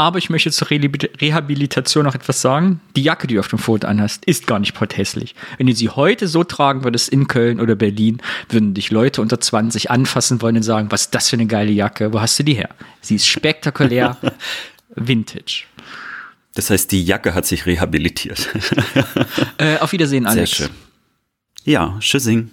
Aber ich möchte zur Rehabilitation noch etwas sagen. Die Jacke, die du auf dem Foto anhast, ist gar nicht potthässlich. Wenn du sie heute so tragen würdest in Köln oder Berlin, würden dich Leute unter 20 anfassen wollen und sagen, was ist das für eine geile Jacke? Wo hast du die her? Sie ist spektakulär, <laughs> vintage. Das heißt, die Jacke hat sich rehabilitiert. äh, auf Wiedersehen, Alex. Sehr schön. Ja, Tschüssing.